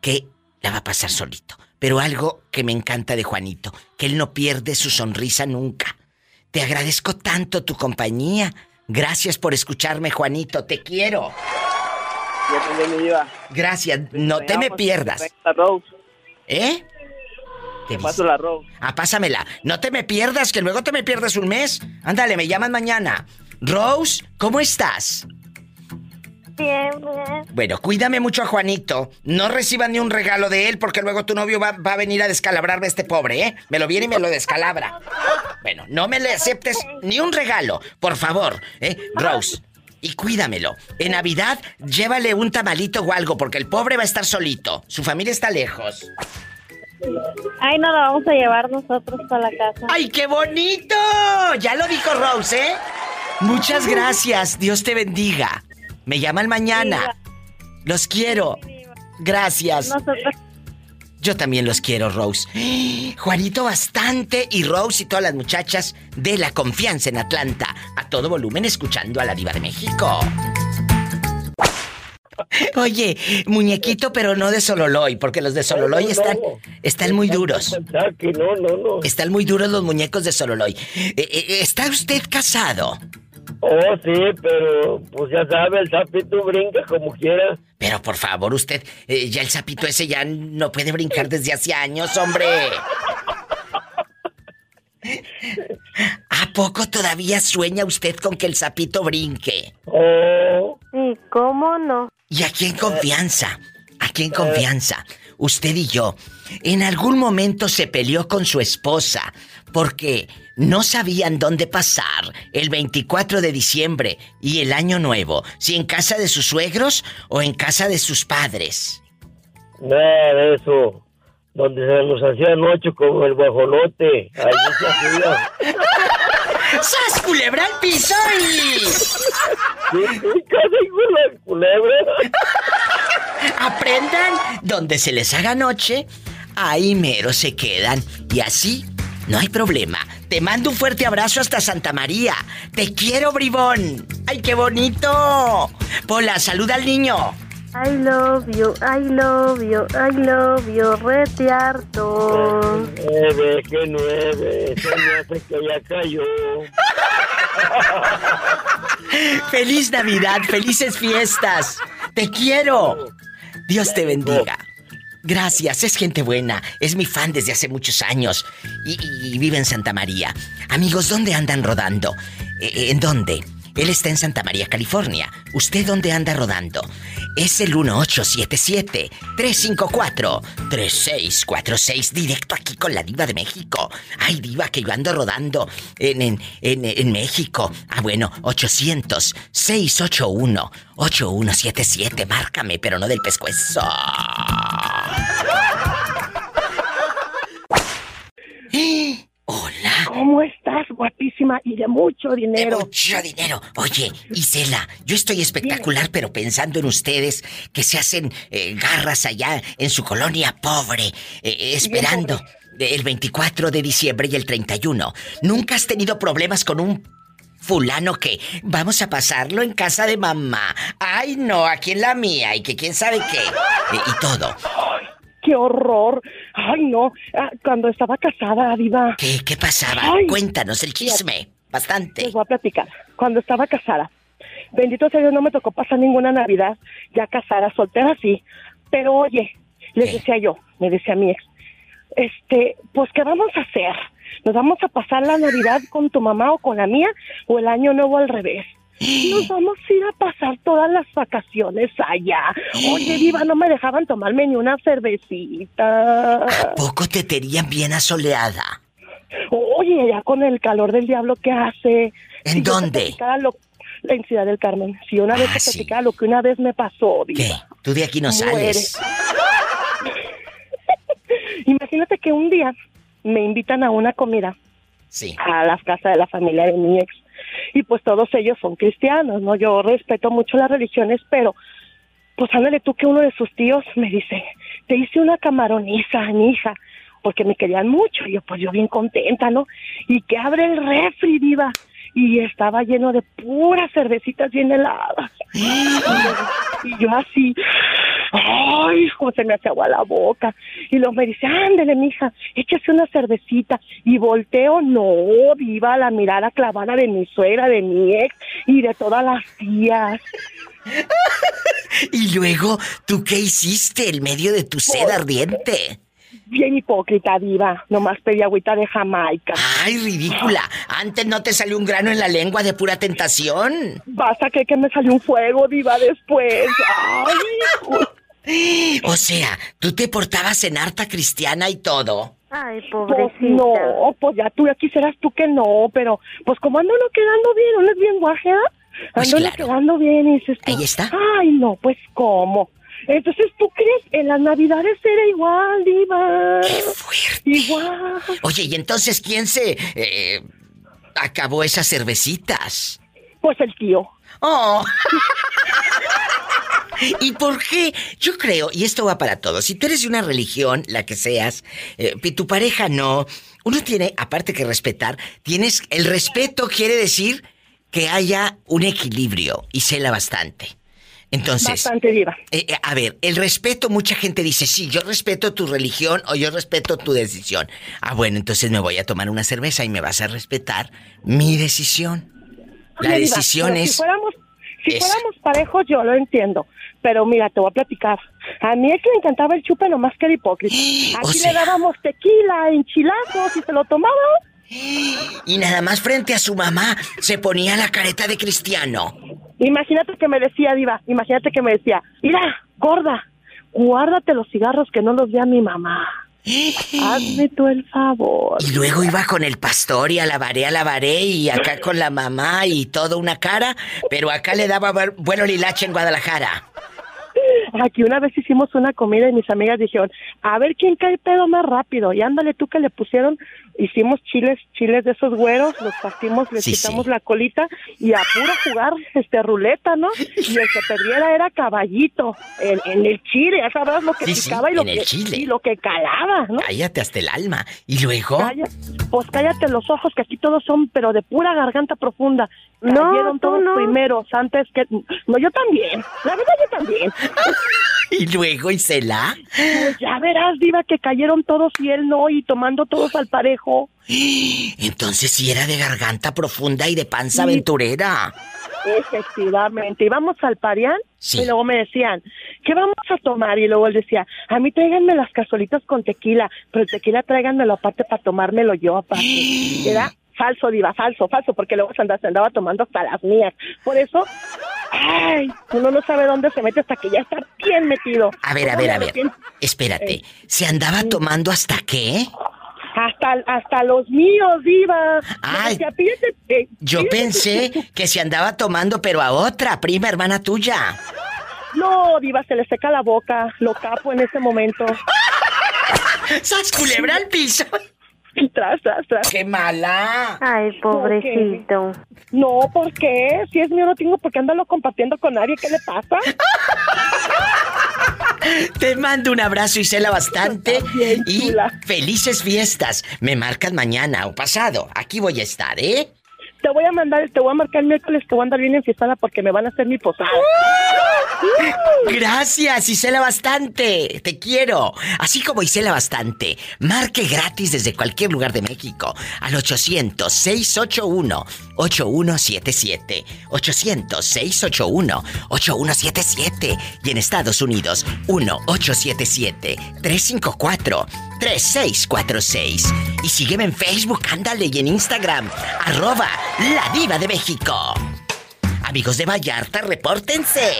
que la va a pasar solito. Pero algo que me encanta de Juanito, que él no pierde su sonrisa nunca. Te agradezco tanto tu compañía. Gracias por escucharme, Juanito. Te quiero. Gracias. No te me pierdas. ¿Eh? ¿Qué Te paso la Rose. Ah, pásamela. No te me pierdas, que luego te me pierdes un mes. Ándale, me llaman mañana. Rose, ¿cómo estás? Bien, bien. Bueno, cuídame mucho a Juanito. No reciban ni un regalo de él porque luego tu novio va, va a venir a descalabrarme a este pobre, ¿eh? Me lo viene y me lo descalabra. Bueno, no me le aceptes ni un regalo, por favor, ¿eh? Rose. Y cuídamelo. En Navidad, llévale un tamalito o algo porque el pobre va a estar solito. Su familia está lejos. Ay, no lo vamos a llevar nosotros para la casa. ¡Ay, qué bonito! Ya lo dijo Rose, ¿eh? Muchas gracias. Dios te bendiga. Me llaman mañana. Los quiero. Gracias. Nosotros. Yo también los quiero, Rose. Juanito bastante y Rose y todas las muchachas de la confianza en Atlanta. A todo volumen escuchando a la diva de México. Oye, muñequito, pero no de Sololoy, porque los de Sololoy están, están muy duros. No, no, no. Están muy duros los muñecos de Sololoy. Eh, eh, ¿Está usted casado? Oh, sí, pero pues ya sabe, el sapito brinca como quiera. Pero por favor, usted, eh, ya el sapito ese ya no puede brincar desde hace años, hombre. ¿A poco todavía sueña usted con que el sapito brinque? Oh. Sí, ¿cómo no? Y aquí en confianza, aquí en confianza, usted y yo, en algún momento se peleó con su esposa porque no sabían dónde pasar el 24 de diciembre y el año nuevo, si en casa de sus suegros o en casa de sus padres. Nada de eso. Donde se nos hacía noche como el guajolote. Allí se hacía. ¡Sas, culebra al piso y... Casi culebra. Aprendan donde se les haga noche, ahí mero se quedan. Y así, no hay problema. Te mando un fuerte abrazo hasta Santa María. Te quiero, bribón. ¡Ay, qué bonito! Pola, saluda al niño. I love you, I love you, I love you, rete harto. Nueve, que nueve, se me hace que ya cayó. ¡Feliz Navidad! ¡Felices fiestas! ¡Te quiero! Dios te bendiga. Gracias, es gente buena, es mi fan desde hace muchos años y, y- vive en Santa María. Amigos, ¿dónde andan rodando? Eh, ¿En dónde? Él está en Santa María, California. ¿Usted dónde anda rodando? Es el 1877-354-3646, directo aquí con la diva de México. Ay, diva, que yo ando rodando en, en, en, en México. Ah, bueno, 800-681-8177. Márcame, pero no del pescuezo. Hola. ¿Cómo estás, guapísima? Y de mucho dinero. De mucho dinero. Oye, Isela, yo estoy espectacular, pero pensando en ustedes que se hacen eh, garras allá en su colonia pobre, eh, esperando el 24 de diciembre y el 31. ¿Nunca has tenido problemas con un fulano que vamos a pasarlo en casa de mamá? Ay, no, aquí en la mía y que quién sabe qué. Eh, y todo. ¡Qué horror! ¡Ay, no! Ah, Cuando estaba casada, Diva. ¿Qué, qué pasaba? Ay. Cuéntanos el chisme. Bastante. Les voy a platicar. Cuando estaba casada, bendito sea Dios, no me tocó pasar ninguna Navidad, ya casada, soltera sí. Pero oye, les decía yo, me decía mi ex, este, pues, ¿qué vamos a hacer? ¿Nos vamos a pasar la Navidad con tu mamá o con la mía? ¿O el año nuevo al revés? Nos vamos a ir a pasar todas las vacaciones allá. Oye, Diva, no me dejaban tomarme ni una cervecita. Poco te tenían bien asoleada. Oye, allá con el calor del diablo que hace. ¿En Si dónde? lo- en Ciudad del Carmen. Si una vez Ah, te sí. platicara lo que una vez me pasó, Diva. ¿Qué? Tú de aquí no sales. Imagínate que un día me invitan a una comida Sí. a las casas de la familia de mi ex. Y pues todos ellos son cristianos, ¿no? Yo respeto mucho las religiones, pero pues ándale tú que uno de sus tíos me dice, te hice una camaroniza, mi hija, porque me querían mucho. Y yo, pues yo bien contenta, ¿no? Y que abre el refri, diva. Y estaba lleno de puras cervecitas bien heladas. Y yo así, ay, cómo se me hace agua la boca. Y luego me dice, ándele, mija, échese una cervecita. Y volteo, no, viva la mirada clavada de mi suegra, de mi ex y de todas las tías. Y luego, ¿tú qué hiciste en medio de tu sed ardiente? Bien hipócrita, diva. Nomás pedí agüita de Jamaica. Ay, ridícula. Antes no te salió un grano en la lengua de pura tentación. Basta que, que me salió un fuego, diva, después. Ay, hijo. O sea, tú te portabas en harta cristiana y todo. Ay, Pues pobrecita. no, pues ya tú ya quisieras tú que no, pero pues como ando no quedando bien, ¿no es bien guajea? Pues Ando no quedando bien y dices tú, Ahí está. Ay, no, pues ¿cómo? Entonces, ¿tú crees? En las navidades era igual, diva. ¡Qué fuerte! Igual. Oye, ¿y entonces quién se eh, acabó esas cervecitas? Pues el tío. Oh. ¿Y por qué? Yo creo, y esto va para todos, si tú eres de una religión, la que seas, eh, y tu pareja no, uno tiene, aparte que respetar, tienes, el respeto quiere decir que haya un equilibrio y cela bastante. Entonces, Bastante diva. eh, eh, a ver, el respeto, mucha gente dice, sí, yo respeto tu religión o yo respeto tu decisión. Ah, bueno, entonces me voy a tomar una cerveza y me vas a respetar mi decisión. La Oye, decisión es... Si fuéramos, si fuéramos parejos, yo lo entiendo. Pero mira, te voy a platicar. A mí es que le encantaba el chupe nomás que era hipócrita. Aquí O sea- le dábamos tequila, enchilazos y se lo tomaba. Y nada más frente a su mamá se ponía la careta de cristiano. Imagínate que me decía, Diva, imagínate que me decía, mira, gorda, guárdate los cigarros que no los vea mi mamá. Hazme tú el favor. Y luego iba con el pastor y alabaré, alabaré y acá con la mamá y toda una cara, pero acá le daba bu- bueno lilache en Guadalajara. Aquí una vez hicimos una comida y mis amigas dijeron, a ver quién cae pedo más rápido. Y ándale tú que le pusieron, hicimos chiles, chiles de esos güeros, los partimos, les Sí, quitamos la colita y a puro jugar este ruleta, ¿no? Y el que perdiera era caballito en, en el chile, ya sabes lo que Sí, sí, picaba y lo que chile. y lo que calaba, ¿no? Cállate hasta el alma. ¿Y luego? Calla- pues cállate los ojos, que aquí todos son, pero de pura garganta profunda. No, Cayeron tú todos no. primeros, antes que... No, yo también. La verdad, yo también. ¿Y luego, Isela? Pues ya verás, Diva, que cayeron todos y él no, y tomando todos al parejo. Entonces sí era de garganta profunda y de panza aventurera. Efectivamente. Íbamos al parián Sí. y luego me decían, ¿qué vamos a tomar? Y luego él decía, a mí tráiganme las cazuelitas con tequila, pero el tequila tráiganmelo aparte para tomármelo yo aparte. Era falso, Diva, falso, falso, porque luego se andaba, se andaba tomando hasta las mías. Por eso, ay, uno no sabe dónde se mete hasta que ya está bien metido. A ver, a ver, a ver. Espérate. ¿Se andaba tomando hasta qué? Hasta, hasta los míos, Diva. Ay. Decía, "Pídete, eh, Yo pensé que se andaba tomando, pero a otra, prima hermana tuya. No, Diva, se le seca la boca. Lo capo en ese momento. ¡Sas culebra al piso! Y tras, tras, tras. ¡Qué mala! Ay, pobrecito. No, ¿por qué? Si es mío, no tengo por qué andarlo compartiendo con nadie. ¿Qué le pasa? Te mando un abrazo, Isela, bastante. Y felices fiestas. Me marcan mañana o pasado. Aquí voy a estar, ¿eh? Te voy a mandar, te voy a marcar el miércoles que voy a andar bien enfiestada porque me van a hacer mi posada. Gracias, Isela Bastante. Te quiero. Así como Isela Bastante. Marque gratis desde cualquier lugar de México al 800-681-8177. 800-681-8177. Y en Estados Unidos, 1-877-354-3646. Y sígueme en Facebook, ándale, y en Instagram, arroba La Diva de México. Amigos de Vallarta, repórtense.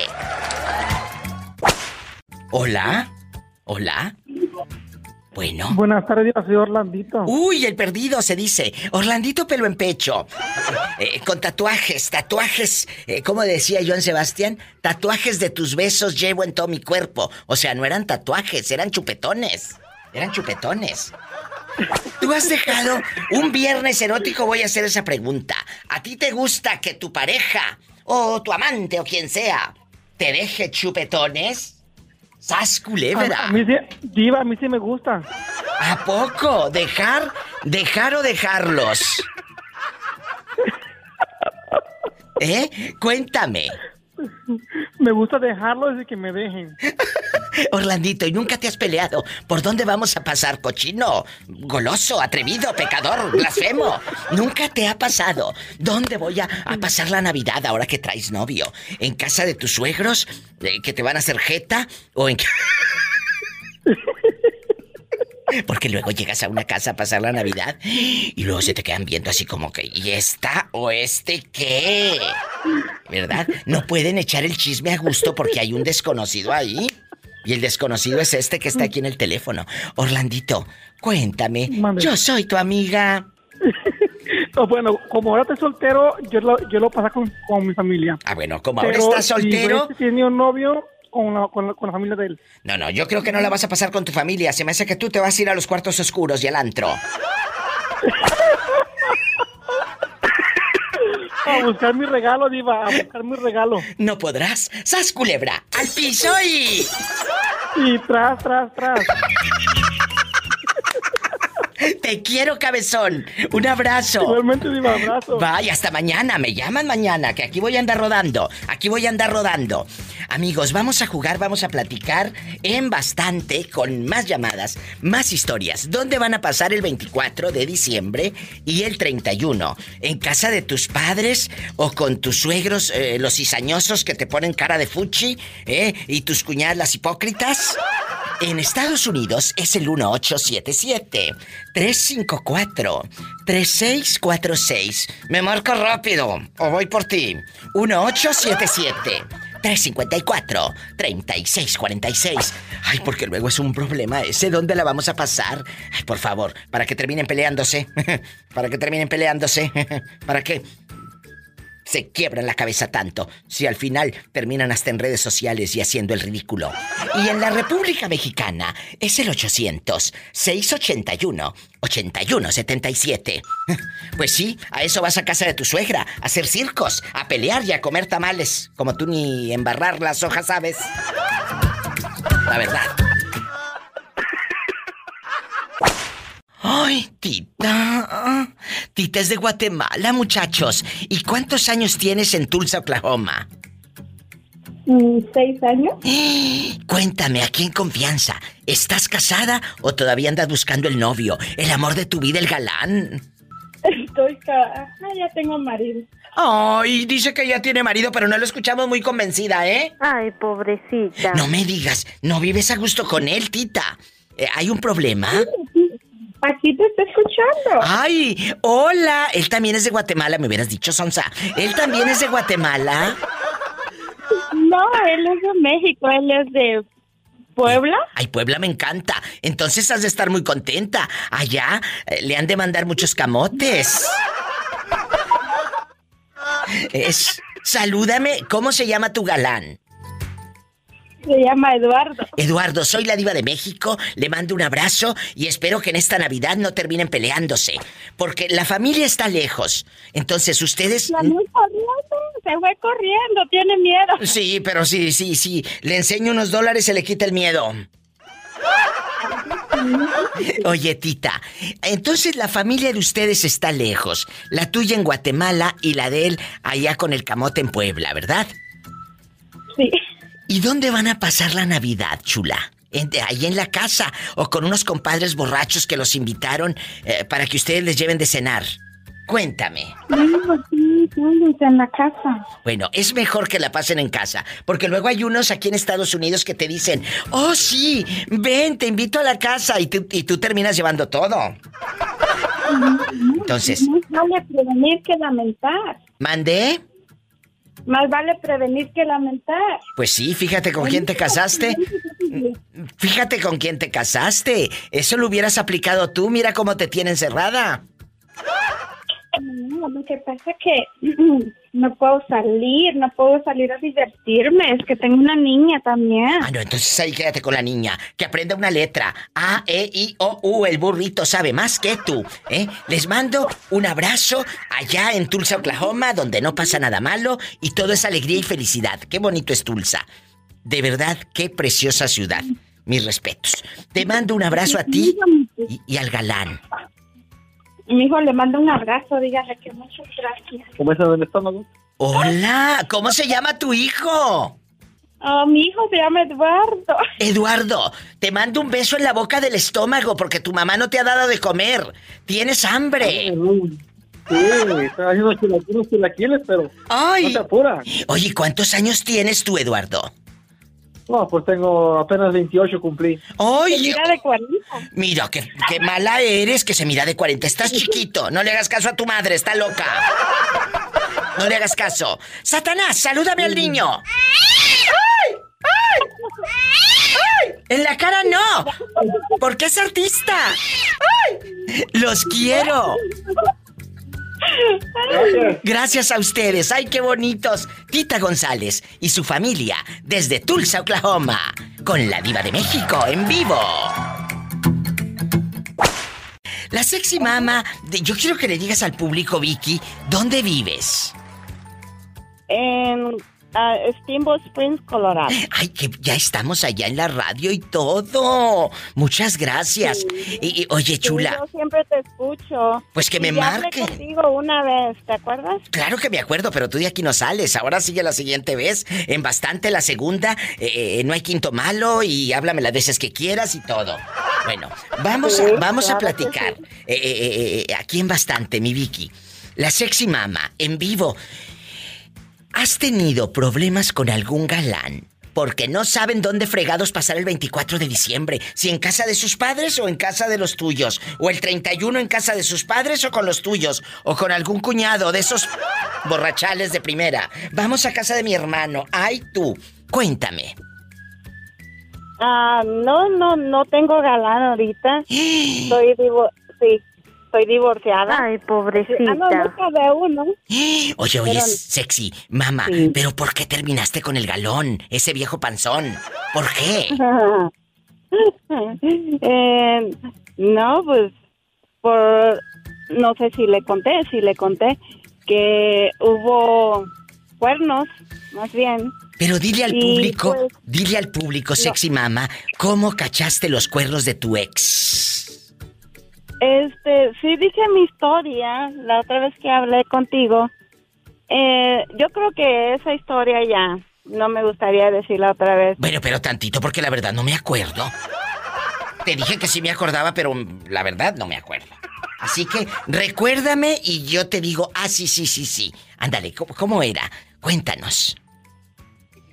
Hola. Hola. Bueno. Buenas tardes, soy Orlandito. Uy, el perdido se dice. Orlandito pelo en pecho. Eh, con tatuajes, tatuajes. eh, ¿Cómo decía Joan Sebastián? Tatuajes de tus besos llevo en todo mi cuerpo. O sea, no eran tatuajes, eran chupetones. Eran chupetones. ¿Tú has dejado un viernes erótico? Voy a hacer esa pregunta. ¿A ti te gusta que tu pareja o tu amante o quien sea te deje chupetones? ¡Sas culebra! A, a mí sí, diva, a mí sí me gusta. ¿A poco? ¿Dejar? ¿Dejar o dejarlos? ¿Eh? Cuéntame. Me gusta dejarlos y que me dejen. Orlandito, ¿y nunca te has peleado? ¿Por dónde vamos a pasar, cochino? Goloso, atrevido, pecador, blasfemo. ¿Nunca te ha pasado? ¿Dónde voy a, a pasar la Navidad ahora que traes novio? ¿En casa de tus suegros? eh, ¿Que te van a hacer jeta? ¿O en... Porque luego llegas a una casa a pasar la Navidad y luego se te quedan viendo así como que, ¿y esta o este qué? ¿Verdad? No pueden echar el chisme a gusto porque hay un desconocido ahí. Y el desconocido es este que está aquí en el teléfono. Orlandito, cuéntame. Mande. Yo soy tu amiga. Bueno, como ahora estoy soltero, yo lo, yo lo paso con, con mi familia. Ah, bueno, como ahora estás soltero. tiene un novio con la, con, la, con la familia de él. No, no, yo creo que no la vas a pasar con tu familia. Se me hace que tú te vas a ir a los cuartos oscuros y al antro. A buscar mi regalo, Diva, a buscar mi regalo. No podrás. ¡Sas culebra! ¡Al piso y! Y tras, tras, tras. Te quiero, cabezón. Un abrazo. Igualmente, Diva, abrazo. Vaya, hasta mañana. Me llaman mañana, que aquí voy a andar rodando. Aquí voy a andar rodando. Amigos, vamos a jugar, vamos a platicar en bastante, con más llamadas, más historias. ¿Dónde van a pasar el 24 de diciembre y el 31? ¿En casa de tus padres o con tus suegros, eh, los cizañosos que te ponen cara de fuchi? ¿Eh? ¿Y tus cuñadas las hipócritas? En Estados Unidos es el 1877-354-3646. Me marco rápido o voy por ti. 1877-354-3646. Ay, porque luego es un problema ese. ¿Dónde la vamos a pasar? Ay, por favor, para que terminen peleándose. para que terminen peleándose. para que... se quiebran la cabeza tanto si al final terminan hasta en redes sociales y haciendo el ridículo? Y en la República Mexicana es el 800-681-8177. Pues sí, a eso vas a casa de tu suegra, a hacer circos, a pelear y a comer tamales, como tú ni embarrar las hojas sabes. La verdad. Ay, Tita. Tita es de Guatemala, muchachos. ¿Y cuántos años tienes en Tulsa, Oklahoma? Mm, ¿Seis años? Cuéntame, aquí en confianza. ¿Estás casada o todavía andas buscando el novio? El amor de tu vida, el galán. Estoy ca... Ah, ya tengo marido. Ay, dice que ya tiene marido, pero no lo escuchamos muy convencida, ¿eh? Ay, pobrecita. No me digas, no vives a gusto con él, Tita. Eh, ¿Hay un problema? Aquí te está escuchando. Ay, hola. Él también es de Guatemala, me hubieras dicho, Sonsa. Él también es de Guatemala. No, él es de México, él es de Puebla. Ay, Puebla me encanta. Entonces has de estar muy contenta. Allá eh, le han de mandar muchos camotes. Es. Salúdame, ¿cómo se llama tu galán? Se llama Eduardo. Eduardo, soy la diva de México, le mando un abrazo y espero que en esta Navidad no terminen peleándose, porque la familia está lejos. Entonces ustedes... La corriendo, se fue corriendo, tiene miedo. Sí, pero sí, sí, sí, le enseño unos dólares, se le quita el miedo. Oye, Tita, entonces la familia de ustedes está lejos, la tuya en Guatemala y la de él allá con el camote en Puebla, ¿verdad? Sí. ¿Y dónde van a pasar la Navidad, chula? ¿En- ¿Ahí en la casa o con unos compadres borrachos que los invitaron eh, para que ustedes les lleven de cenar? Cuéntame. No, sí, sí, en la casa. Bueno, es mejor que la pasen en casa, porque luego hay unos aquí en Estados Unidos que te dicen, oh sí, ven, te invito a la casa y tú, y tú terminas llevando todo. Entonces, Más vale prevenir que lamentar. ¿mandé? Más vale prevenir que lamentar. Pues sí, fíjate con quién te casaste. Fíjate con quién te casaste. Eso lo hubieras aplicado tú, mira cómo te tiene encerrada. No, lo que pasa es que no puedo salir, no puedo salir a divertirme. Es que tengo una niña también. Ah, no, entonces ahí quédate con la niña, que aprenda una letra. A, E, I, O, U, el burrito sabe más que tú, ¿eh? Les mando un abrazo allá en Tulsa, Oklahoma, donde no pasa nada malo y todo es alegría y felicidad. Qué bonito es Tulsa. De verdad, qué preciosa ciudad. Mis respetos. Te mando un abrazo a ti y, y al galán. Mi hijo le manda un abrazo, dígale que muchas gracias. ¿Cómo está en el estómago? Hola, ¿cómo se llama tu hijo? Oh, mi hijo se llama Eduardo. Eduardo, te mando un beso en la boca del estómago porque tu mamá no te ha dado de comer. Tienes hambre. Sí, está haciendo chilaquiles, chilaquiles, pero Ay. no se apura. Oye, ¿cuántos años tienes tú, Eduardo? No, pues tengo apenas 28 cumplí. ¡Ay! mira de 40. Mira, qué, qué mala eres que se mira de 40. Estás chiquito. No le hagas caso a tu madre, está loca. No le hagas caso. Satanás, salúdame al niño. ¡Ay! ¡Ay! ¡Ay! En la cara no. Porque es artista. ¡Ay! Los quiero. Gracias a ustedes. ¡Ay, qué bonitos! Tita González y su familia desde Tulsa, Oklahoma, con la diva de México en vivo. La sexy mama, de- yo quiero que le digas al público, Vicky, ¿dónde vives? En ah, Steamboat Springs, Colorado. Ay, que ya estamos allá en la radio y todo. Muchas gracias. Y, y, oye, chula, Yo siempre te escucho. Pues que me ya hablé marque. contigo una vez, ¿te acuerdas? Claro que me acuerdo, pero tú de aquí no sales. Ahora sigue la siguiente vez. En bastante la segunda. eh, eh, no hay quinto malo y háblame las veces que quieras y todo. Bueno, vamos Sí, a, vamos a claro platicar. Eh, eh, eh, eh, aquí en bastante, mi Vicky. La sexy mama, en vivo. ¿Has tenido problemas con algún galán? Porque no saben dónde fregados pasar el 24 de diciembre. Si en casa de sus padres o en casa de los tuyos. O el 31 en casa de sus padres o con los tuyos. O con algún cuñado de esos borrachales de primera. Vamos a casa de mi hermano. Ay, tú. Cuéntame. Ah, no, no, no tengo galán ahorita. Soy divo sí. Estoy divorciada. Ay, pobrecita. Ah, no, nunca de uno. Oye, oye, Pero- sexy, mamá, pero ¿por qué terminaste con el galón? Ese viejo panzón. ¿Por qué? Eh, no, pues por no sé si le conté, si le conté que hubo cuernos, más bien. Pero dile al Y, público, pues, dile al público, sexy mamá, ¿cómo cachaste los cuernos de tu ex? Este, sí dije mi historia la otra vez que hablé contigo. Eh, yo creo que esa historia ya no me gustaría decirla otra vez. Bueno, pero tantito porque la verdad no me acuerdo. Te dije que sí me acordaba, pero la verdad no me acuerdo. Así que recuérdame y yo te digo, ah, sí, sí, sí, sí. Ándale, ¿cómo, cómo era? Cuéntanos.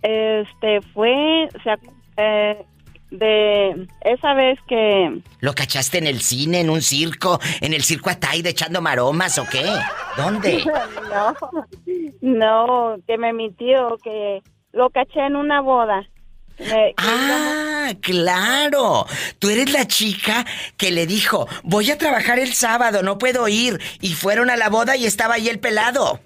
Este, fue, o sea, eh, de esa vez que ¿Lo cachaste en el cine, en un circo, en el circo Ataide echando maromas o qué? ¿Dónde? no, no, que me mintió, que lo caché en una boda. Me- Ah, claro. Tú eres la chica que le dijo, voy a trabajar el sábado, no puedo ir. Y fueron a la boda y estaba ahí el pelado.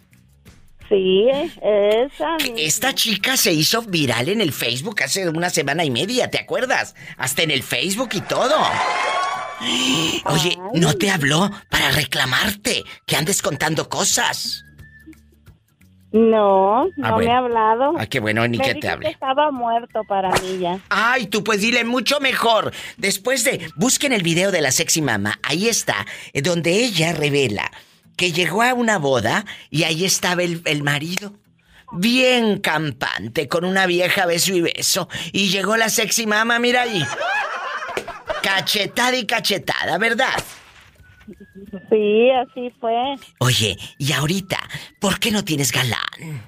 Sí, esa. Esta chica se hizo viral en el Facebook hace una semana y media, ¿te acuerdas? Hasta en el Facebook y todo. Oye, ¿no te habló para reclamarte que andes contando cosas? No, no Ah, bueno. me ha hablado. Ah, qué bueno, ni Me que te hable. que estaba muerto para mí ya. Ay, tú pues dile mucho mejor. Después de, busquen el video de la sexy mama, ahí está, eh, donde ella revela que llegó a una boda y ahí estaba el, el marido. Bien campante, con una vieja beso y beso. Y llegó la sexy mama, mira ahí. Cachetada y cachetada, ¿verdad? Sí, así fue. Oye, y ahorita, ¿por qué no tienes galán?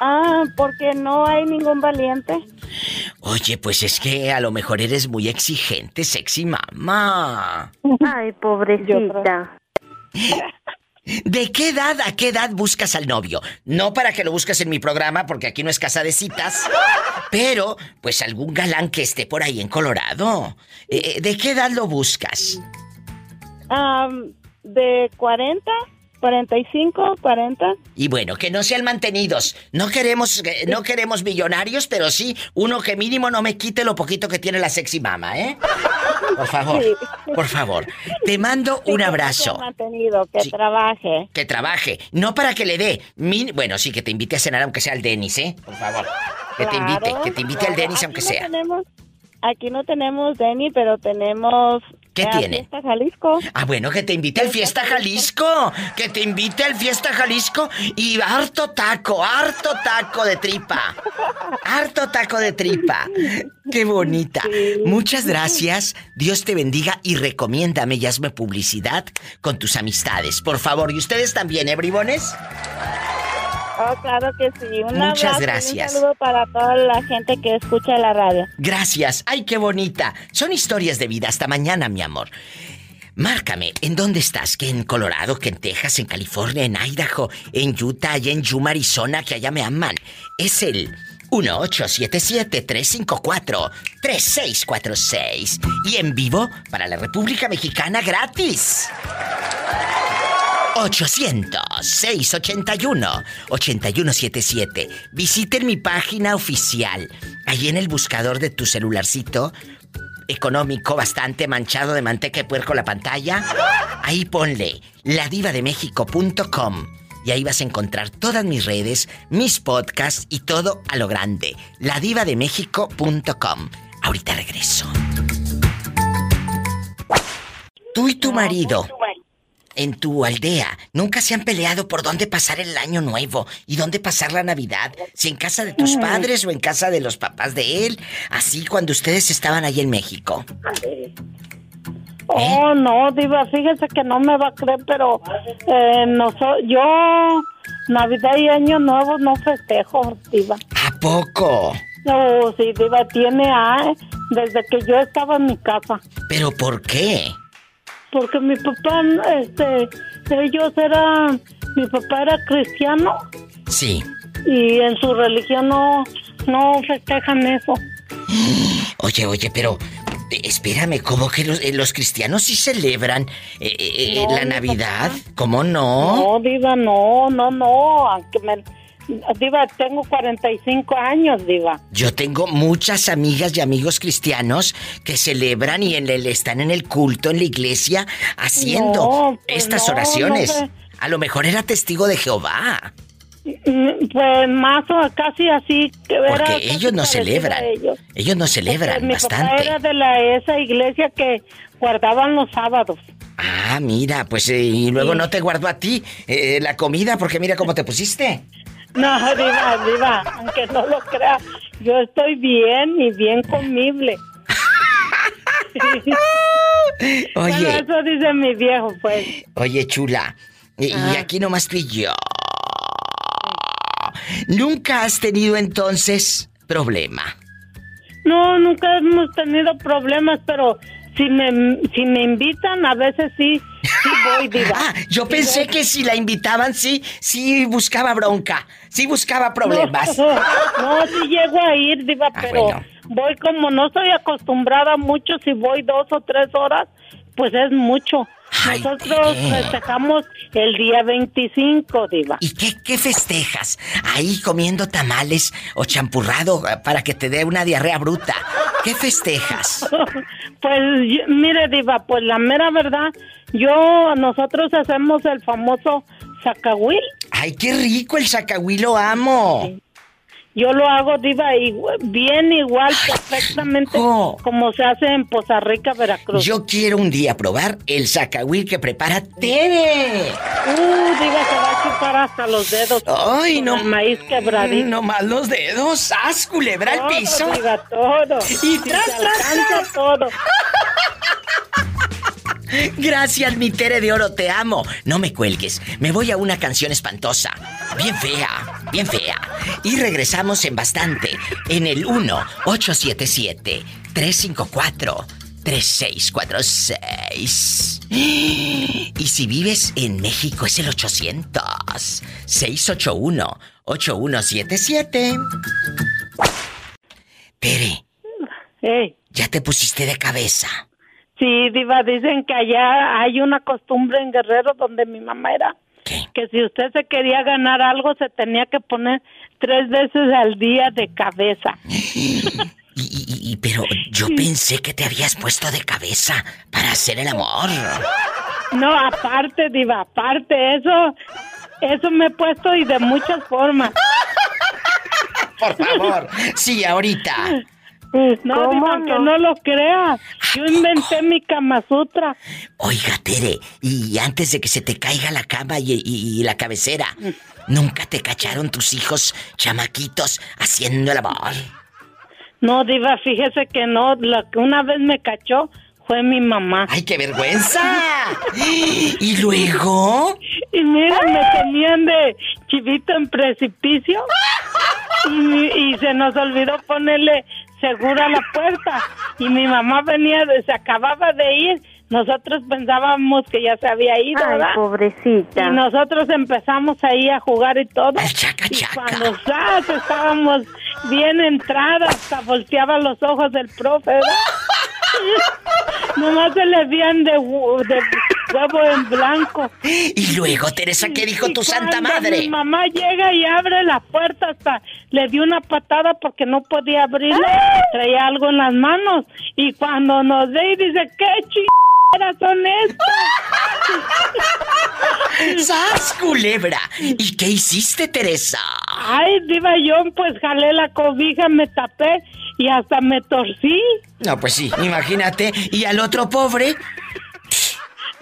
Ah, porque no hay ningún valiente. Oye, pues es que a lo mejor eres muy exigente, sexy mamá. Ay, pobrecita. ¿De qué edad a qué edad buscas al novio? No para que lo busques en mi programa, porque aquí no es casa de citas. Pero, pues algún galán que esté por ahí en Colorado. Eh, ¿De qué edad lo buscas? De 40, 45, 40. Y bueno, que no sean mantenidos. No queremos, eh, no queremos millonarios, pero sí uno que mínimo no me quite lo poquito que tiene la sexy mama, ¿eh? Por favor, Sí. por favor. Te mando un que abrazo. sea mantenido, que trabaje. Que trabaje, no para que le dé. min- Bueno, sí, que te invite a cenar aunque sea al Denis, ¿eh? Por favor. Que te invite, que te invite al. Denis aunque Aquí sea. No tenemos, aquí no tenemos Denny, pero tenemos. ¿Qué tiene? Fiesta Jalisco. Ah, bueno, que te invite al Fiesta Jalisco. Que te invite al Fiesta Jalisco y harto taco, harto taco de tripa. Harto taco de tripa. Qué bonita. Muchas gracias. Dios te bendiga y recomiéndame y hazme publicidad con tus amistades. Por favor, y ustedes también, ¿eh, bribones? Oh, claro que sí. Un Muchas abrazo y gracias. Un saludo para toda la gente que escucha la radio. Gracias. Ay, qué bonita. Son historias de vida. Hasta mañana, mi amor. Márcame, ¿en dónde estás? ¿Que en Colorado, que en Texas, en California, en Idaho, en Utah, allá en Yuma, Arizona, que allá me aman? Es el 1877-354-3646. Y en vivo para la República Mexicana gratis. 800-681-8177. Visiten mi página oficial. Allí en el buscador de tu celularcito, económico, bastante manchado de manteca de puerco la pantalla. Ahí ponle ladivademexico.com. Y ahí vas a encontrar todas mis redes, mis podcasts y todo a lo grande. ladivademexico.com. Ahorita regreso. Tú y tu marido en tu aldea nunca se han peleado por dónde pasar el año nuevo y dónde pasar la Navidad, si en casa de tus padres o en casa de los papás de él, así cuando ustedes estaban ahí en México. Oh, no, Diva, fíjese que no me va a creer, pero eh, no so- yo Navidad y Año Nuevo no festejo, Diva. ¿A poco? No, sí, Diva, tiene ah, desde que yo estaba en mi casa. ¿Pero por qué? Porque mi papá, este, ellos eran, mi papá era cristiano Sí. y en su religión no, no festejan eso. Oye, oye, pero Espérame, ¿cómo que los, eh, los cristianos sí celebran eh, eh, No, la Navidad? papá. ¿Cómo no? No, Diva, no, no, no. Aunque me. Diva, tengo 45 años, Diva. Yo tengo muchas amigas y amigos cristianos que celebran y en el, están en el culto, en la iglesia, haciendo No, pues estas no, oraciones. no, A lo mejor era testigo de Jehová, Mm, Pues más o casi así que porque ellos no celebran. ellos. Ellos no celebran papá bastante. era de la esa iglesia que guardaban los sábados. Ah, mira, pues eh, y luego no te guardó a ti eh, la comida porque mira cómo te pusiste. No, diva, diva, aunque no lo crea, yo estoy bien y bien comible. Bueno, Oye, eso dice mi viejo, pues. oye, chula, y, y Ah. aquí nomás tú y yo. ¿Nunca has tenido entonces problema? No, nunca hemos tenido problemas, pero si me, si me invitan, a veces sí, sí voy, diva. Ah, yo pensé que si la invitaban, sí, sí buscaba bronca, sí buscaba problemas. No, no, sí llego a ir, diva, pero bueno. voy como no estoy acostumbrada mucho, si voy dos o tres horas, pues es mucho. Nosotros festejamos el día 25, diva. ¿Y qué, qué festejas? Ahí comiendo tamales o champurrado eh, para que te dé una diarrea bruta. ¿Qué festejas? Pues mire, Diva, pues la mera verdad, yo, nosotros hacemos el famoso zacahuil. ¡Ay, qué rico el zacahuil, lo amo! Yo lo hago, Diva, igu- bien igual, perfectamente, como se hace en Poza Rica, Veracruz. Yo quiero un día probar el zacahuil que prepara Tere. Uh, Diva, se va a chupar hasta los dedos. Ay, con no. el maíz quebradito. No más los dedos, ¡Haz culebra Todo, piso! Diva, todo. Y Si tras. todo. Gracias, mi Tere de Oro, te amo. No me cuelgues, me voy a una canción espantosa. Bien fea, bien fea. Y regresamos en bastante en el 1-877-354-3646. Y si vives en México es el 800-681-8177. Tere, ya te pusiste de cabeza. Sí, Diva, dicen que allá hay una costumbre en Guerrero donde mi mamá era. Que si usted se quería ganar algo, se tenía que poner tres veces al día de cabeza. Y, y- y- pero yo pensé que te habías puesto de cabeza para hacer el amor. No, aparte, Diva, aparte, eso, eso me he puesto y de muchas formas. Por favor. Sí, ahorita. No, ¿Cómo Diva, que no? lo crea. Yo inventé mi Kama Sutra. Oiga, Tere, y antes de que se te caiga la cama y, y- y la cabecera, ¿nunca te cacharon tus hijos chamaquitos haciendo el amor? No, Diva, fíjese que no. Lo que una vez me cachó fue mi mamá. ¡Ay, qué vergüenza! ¿Y luego? Y mira, me tenían de chivito en precipicio. Y, y se nos olvidó ponerle seguro a la puerta. Y mi mamá venía, de- se acababa de ir. Nosotros pensábamos que ya se había ido, Ay, ¿verdad? pobrecita. Y nosotros empezamos ahí a jugar y todo. y cuando ¡zas! estábamos bien entradas, hasta volteaba los ojos del profe, ¿verdad? Nomás se le veían de, hu- de huevo en blanco. Y luego, Teresa, ¿qué dijo Y tu santa madre? Mi mamá llega y abre la puerta hasta le dio una patada porque no podía abrirla. Traía algo en las manos. Y cuando nos ve y dice, ¿qué chingaderas son estas? ¡Sas, culebra! ¿Y qué hiciste, Teresa? Ay, diva, yo pues jalé la cobija, me tapé y hasta me torcí. No, pues sí, imagínate. ¿Y al otro pobre?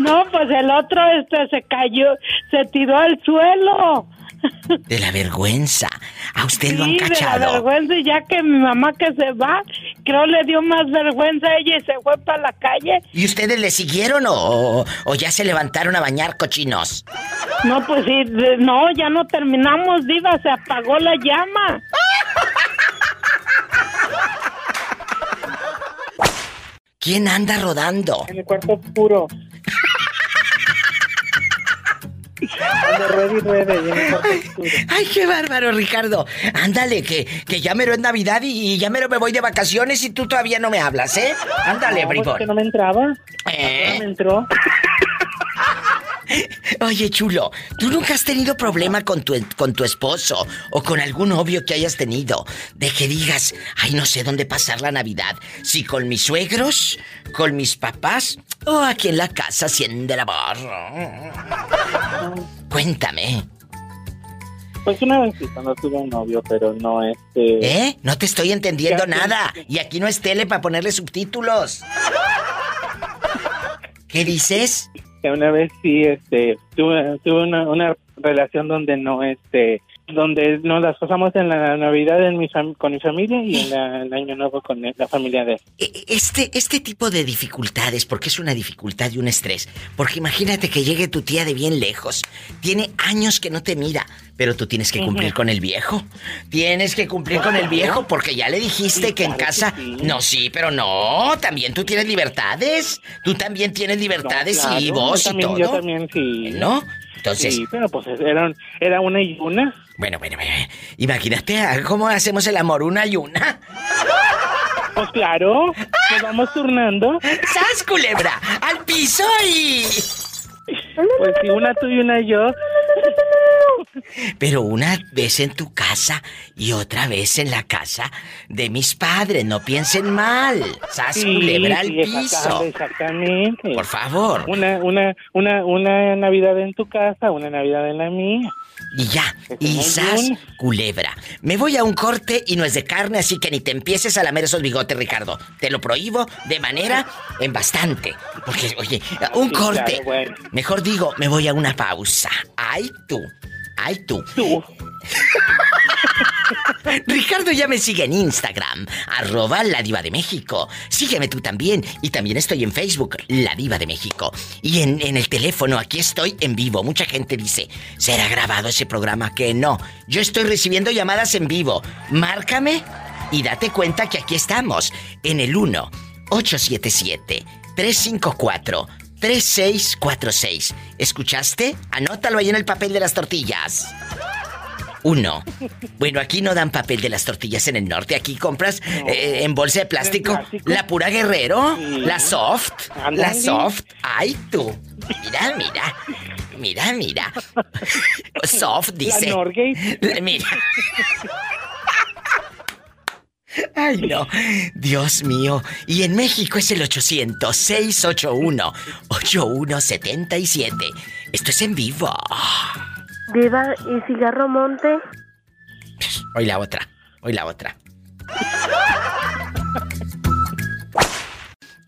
No, pues el otro este se cayó, se tiró al suelo. De la vergüenza. ¿A usted lo han Sí, de la cachado? vergüenza, y ya que mi mamá que se va, creo le dio más vergüenza a ella y se fue para la calle. ¿Y ustedes le siguieron o, o- o ya se levantaron a bañar cochinos? No, pues sí, de- no, ya no terminamos, diva, se apagó la llama. ¿Quién anda rodando? En el cuarto oscuro. Ay, qué bárbaro, Ricardo. Ándale, que, que ya mero es Navidad y, y ya mero me voy de vacaciones y tú todavía no me hablas, ¿eh? Ándale, No, bribón. que no me entraba. ¿Eh? Ahora me entró. Oye, chulo, ¿tú nunca has tenido problema con tu, con tu esposo o con algún novio que hayas tenido? De que digas, ay, no sé dónde pasar la Navidad. Si con mis suegros, con mis papás o aquí en la casa haciendo el amor. Cuéntame. Pues una vez cuando tuve un novio, pero no este. ¿Eh? No te estoy entendiendo nada. Y aquí no es tele para ponerle subtítulos. ¿Qué dices? Que una vez sí, este, tuve, tuve una, una relación donde no, este, donde nos las pasamos en la Navidad en mi con mi familia y en la- el Año Nuevo con la familia de él. Este, este tipo de dificultades, porque es una dificultad y un estrés. Porque imagínate que llegue tu tía de bien lejos. Tiene años que no te mira, pero tú tienes que cumplir con el viejo. Tienes que cumplir con el viejo porque ya le dijiste que en casa. No, sí, pero no. También tú tienes libertades. Tú también tienes libertades No, y vos yo y todo. Yo también sí. ¿No? Entonces. Sí, pero pues era, era una y una. Bueno, bueno, bueno. Imagínate ah, cómo hacemos el amor una y una. Pues claro, nos vamos turnando. ¡Sas, culebra! ¡Al piso y! Pues si una tú y una yo. Pero una vez en tu casa y otra vez en la casa de mis padres. No piensen mal. ¡Sas, Sí, culebra al sí, piso! exacta- Exactamente. Por favor. Una, una, una, una Navidad en tu casa, una Navidad en la mía. Y ya, y sas, bien. culebra. Me voy a un corte y no es de carne, así que ni te empieces a lamer esos bigotes, Ricardo. Te lo prohíbo de manera en bastante. Porque, oye, un Sí, corte. claro, bueno. Mejor digo, me voy a una pausa. Ay, tú. Ay, tú. Tú. Ricardo ya me sigue en Instagram, arroba la diva de México. Sígueme tú también. Y también estoy en Facebook, la diva de México. Y en, en el teléfono, aquí estoy en vivo. Mucha gente dice, ¿será grabado ese programa? Que no. Yo estoy recibiendo llamadas en vivo. Márcame y date cuenta que aquí estamos, en el 1 877 354 3646. ¿Escuchaste? Anótalo ahí en el papel de las tortillas. Uno. Bueno, aquí no dan papel de las tortillas en el norte. Aquí compras eh, en bolsa de plástico, la pura guerrero, la soft, la soft. Ay, tú. Mira, mira. Mira, mira. Soft dice. La. Mira. Ay, no. Dios mío. Y en México es el 800-681-8177. Esto es en vivo. Diva, ¿y cigarro monte? Hoy la otra. Hoy la otra.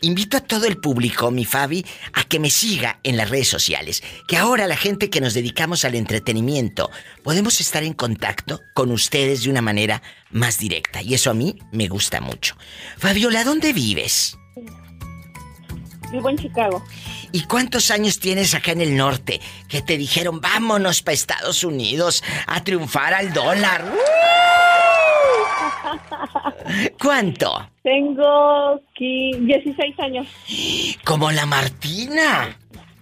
Invito a todo el público, mi Fabi, a que me siga en las redes sociales. Que ahora la gente que nos dedicamos al entretenimiento podemos estar en contacto con ustedes de una manera más directa. Y eso a mí me gusta mucho. Fabiola, ¿dónde vives? Vivo en Chicago. ¿Y cuántos años tienes acá en el norte que te dijeron vámonos para Estados Unidos a triunfar al dólar? ¿Cuánto? Tengo qui- 16 años. Como la Martina,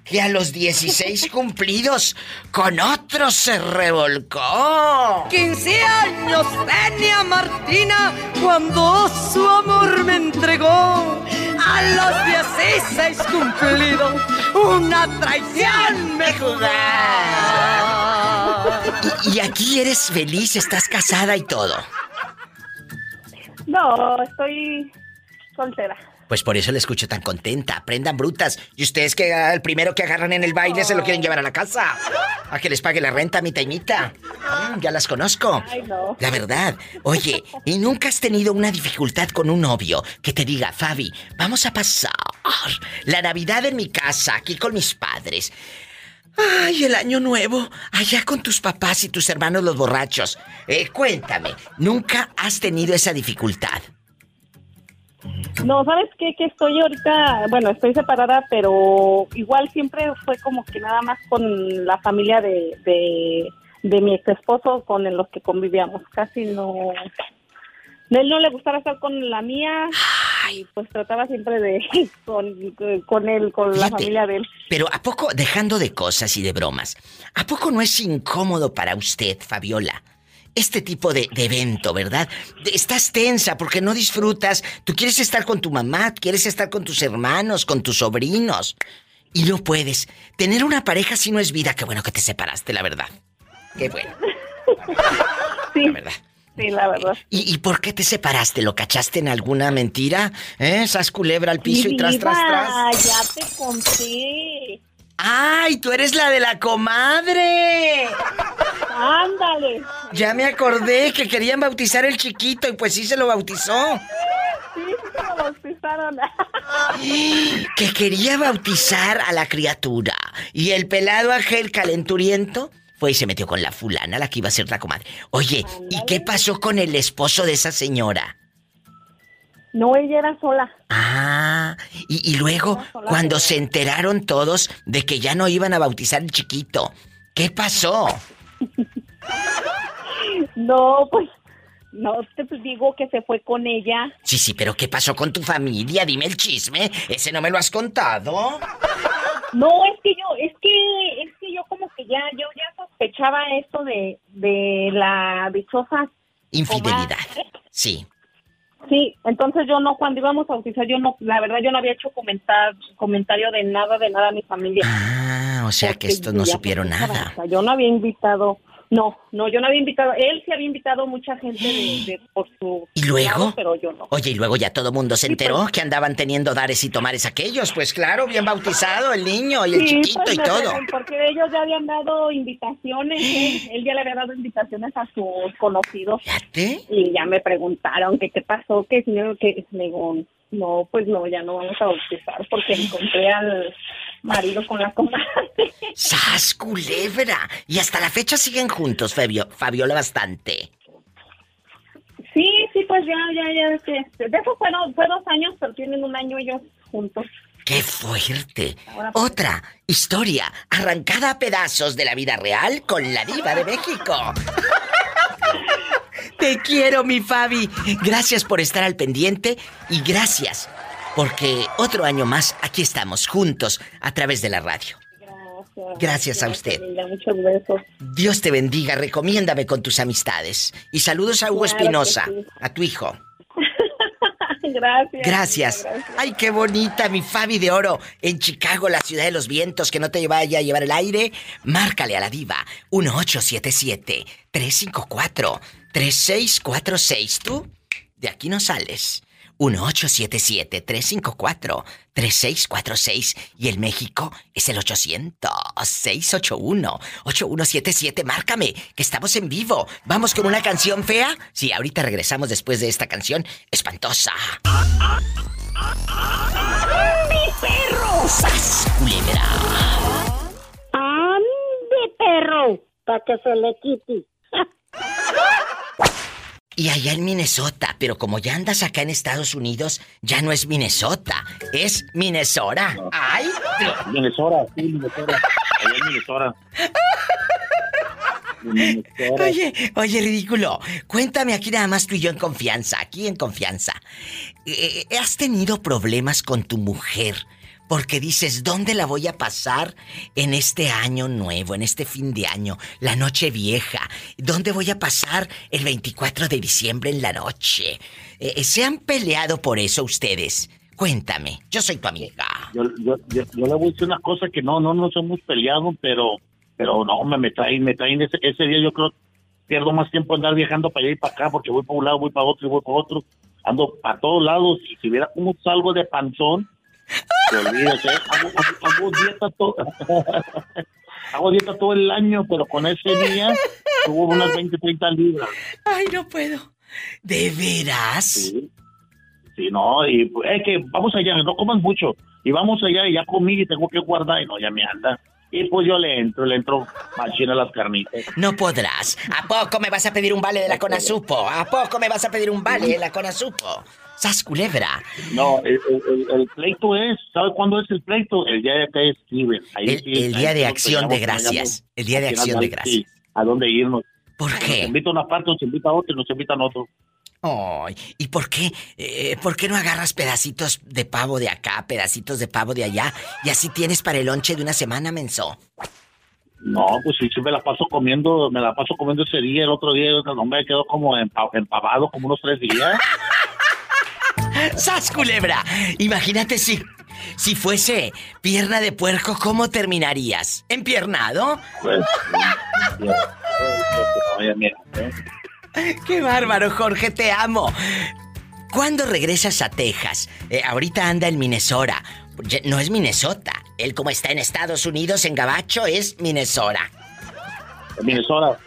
que a los 16 cumplidos con otro se revolcó. 15 años tenía Martina cuando su amor me entregó. A los 16 cumplidos, una traición me jugó. Y, y aquí eres feliz, estás casada y todo. No, estoy soltera. Pues por eso la escucho tan contenta. Aprendan brutas. Y ustedes que ah, el primero que agarran en el baile se lo quieren llevar a la casa. A que les pague la renta, mitad y mitad. Mm, ya las conozco. Ay, no. La verdad. Oye, ¿y nunca has tenido una dificultad con un novio que te diga, Fabi, vamos a pasar la Navidad en mi casa, aquí con mis padres? Ay, el año nuevo, allá con tus papás y tus hermanos los borrachos. Eh, cuéntame, ¿nunca has tenido esa dificultad? No, ¿sabes qué? Que estoy ahorita, bueno, estoy separada, pero igual siempre fue como que nada más con la familia de, de, de mi ex esposo con los que convivíamos. Casi no... A él no le gustaba estar con la mía. y pues trataba siempre de con, con él, con la familia de él. Pero ¿a poco, dejando de cosas y de bromas, ¿a poco no es incómodo para usted, Fabiola? Este tipo de, de evento, ¿verdad? Estás tensa porque no disfrutas. Tú quieres estar con tu mamá, quieres estar con tus hermanos, con tus sobrinos. Y no puedes. Tener una pareja si no es vida. Qué bueno que te separaste, la verdad. Qué bueno. Sí. La verdad. Sí, la verdad. ¿Y, y por qué te separaste? ¿Lo cachaste en alguna mentira? ¿Eh? ¿Esas culebra al piso y tras, tras, tras? Ya te conté. ¡Ay, tú eres la de la comadre! Ándale. Ya me acordé que querían bautizar el chiquito y pues sí se lo bautizó. Sí, se lo bautizaron. Que quería bautizar a la criatura. Y el pelado aquel calenturiento fue y se metió con la fulana, la que iba a ser la comadre. Oye, ¿y qué pasó con el esposo de esa señora? No, ella era sola. Ah, y, y luego, cuando se enteraron todos de que ya no iban a bautizar el chiquito, ¿qué pasó? No, pues, no te digo que se fue con ella. Sí, sí, pero ¿qué pasó con tu familia? Dime el chisme. Ese no me lo has contado. No, es que yo, es que, es que yo como que ya, yo ya sospechaba esto de, de la dichosa. Infidelidad. Sí. Sí, entonces yo no, cuando íbamos a bautizar, yo no, la verdad yo no había hecho comentar, comentario de nada, de nada a mi familia. Ah, o sea que estos no supieron nada. yo no había invitado, no, no, yo no había invitado, él sí había invitado mucha gente de, de- por su ¿Y luego? lado, pero yo no. Oye, y luego ya todo mundo se enteró pues. que andaban teniendo dares y tomares aquellos. Pues claro, bien bautizado el niño y el Sí, chiquito pues, y todo. Porque ellos ya habían dado invitaciones, él, él ya le había dado invitaciones a sus conocidos. Y ya me preguntaron que qué pasó, que señor, que digo, no, pues no, ya no vamos a bautizar porque encontré al marido con la comadre. ¡Sas, culebra! Y hasta la fecha siguen juntos, Fabio, Fabiola bastante. Sí, sí, pues ya, ya, ya, este, de eso fueron, fue dos años, pero tienen un año ellos juntos. ¡Qué fuerte! Ahora pues. Otra historia arrancada a pedazos de la vida real con la diva de México. Te quiero, mi Fabi. Gracias por estar al pendiente y gracias porque otro año más aquí estamos juntos a través de la radio. Gracias a usted. Muchos besos. Dios te bendiga, recomiéndame con tus amistades. Y saludos a Hugo Claro Espinosa, sí. a tu hijo. Gracias. Gracias. Ay, qué bonita, mi Fabi de Oro. En Chicago, la ciudad de los vientos, que no te vaya a llevar el aire. Márcale a la diva. 1877-354-3646. Tú, de aquí no sales. 1877-354-3646. Y el México es el 800-681-8177. Márcame, que estamos en vivo. ¿Vamos con una canción fea? Sí, ahorita regresamos después de esta canción espantosa. ¡Mi perro! ¡Sas, culebra! ¡Ande, perro! Para que se le quite. Y allá en Minnesota, pero como ya andas acá en Estados Unidos, ya no es Minnesota, es Minnesota. ¡Ay! Minnesota, sí, Minnesota. Allá en Minnesota. Minnesota. Oye, oye, ridículo. Cuéntame aquí nada más tú y yo en confianza, aquí en confianza. Eh, eh, ¿Has tenido problemas con tu mujer? Porque dices, ¿dónde la voy a pasar en este año nuevo, en este fin de año, la noche vieja? ¿Dónde voy a pasar el 24 de diciembre en la noche? Eh, eh, ¿Se han peleado por eso ustedes? Cuéntame, yo soy tu amiga. Yo, yo, yo, yo le voy a decir una cosa que no, no nos hemos peleado, pero, pero no, me, me traen, me traen ese, día yo creo pierdo más tiempo andar viajando para allá y para acá porque voy para un lado, voy para otro y voy para otro. Ando para todos lados si viera cómo salgo de panzón, te olvides, ¿eh? Hago, hago- hago dieta todo, hago dieta todo el año, pero con ese día tuvo unas 20, 30 libras. Ay, no puedo. ¿De veras? Sí. Sí, no, y es que vamos allá, no comas mucho. Y vamos allá y ya comí y tengo que guardar y no, ya me anda. Y pues yo le entro, le entro machina a las carnitas. No podrás. ¿A poco me vas a pedir un vale de la Conasupo? ¿A poco me vas a pedir un vale de la Conasupo? ¡Sas culebra! No, el, el- pleito es, ¿sabe cuándo es el pleito? El día de que escriben. Ahí El- sí, el ahí día de nos acción de gracias. El día de acción de gracias. ¿A dónde irnos? ¿Por Nos qué? invita una parte, nos invita a otra y nos invitan a otro. Ay, ¿y por qué? eh, ¿Por qué no agarras pedacitos de pavo de acá, pedacitos de pavo de allá? Y así tienes para el lonche de una semana, menso. No, pues sí, sí me la paso comiendo, me la paso comiendo ese día, el otro día, el hombre quedó como empa- empavado como unos tres días. ¡Sas, culebra! Imagínate si, si fuese pierna de puerco, ¿cómo terminarías? ¿Empiernado? Pues, oye, mira, ¿eh? ¡Qué bárbaro, Jorge! Te amo. ¿Cuándo regresas a Texas? Eh, ahorita anda en Minnesota. Ya- No es Minnesota. Él como está en Estados Unidos, en Gabacho, es Minnesota. Minnesota.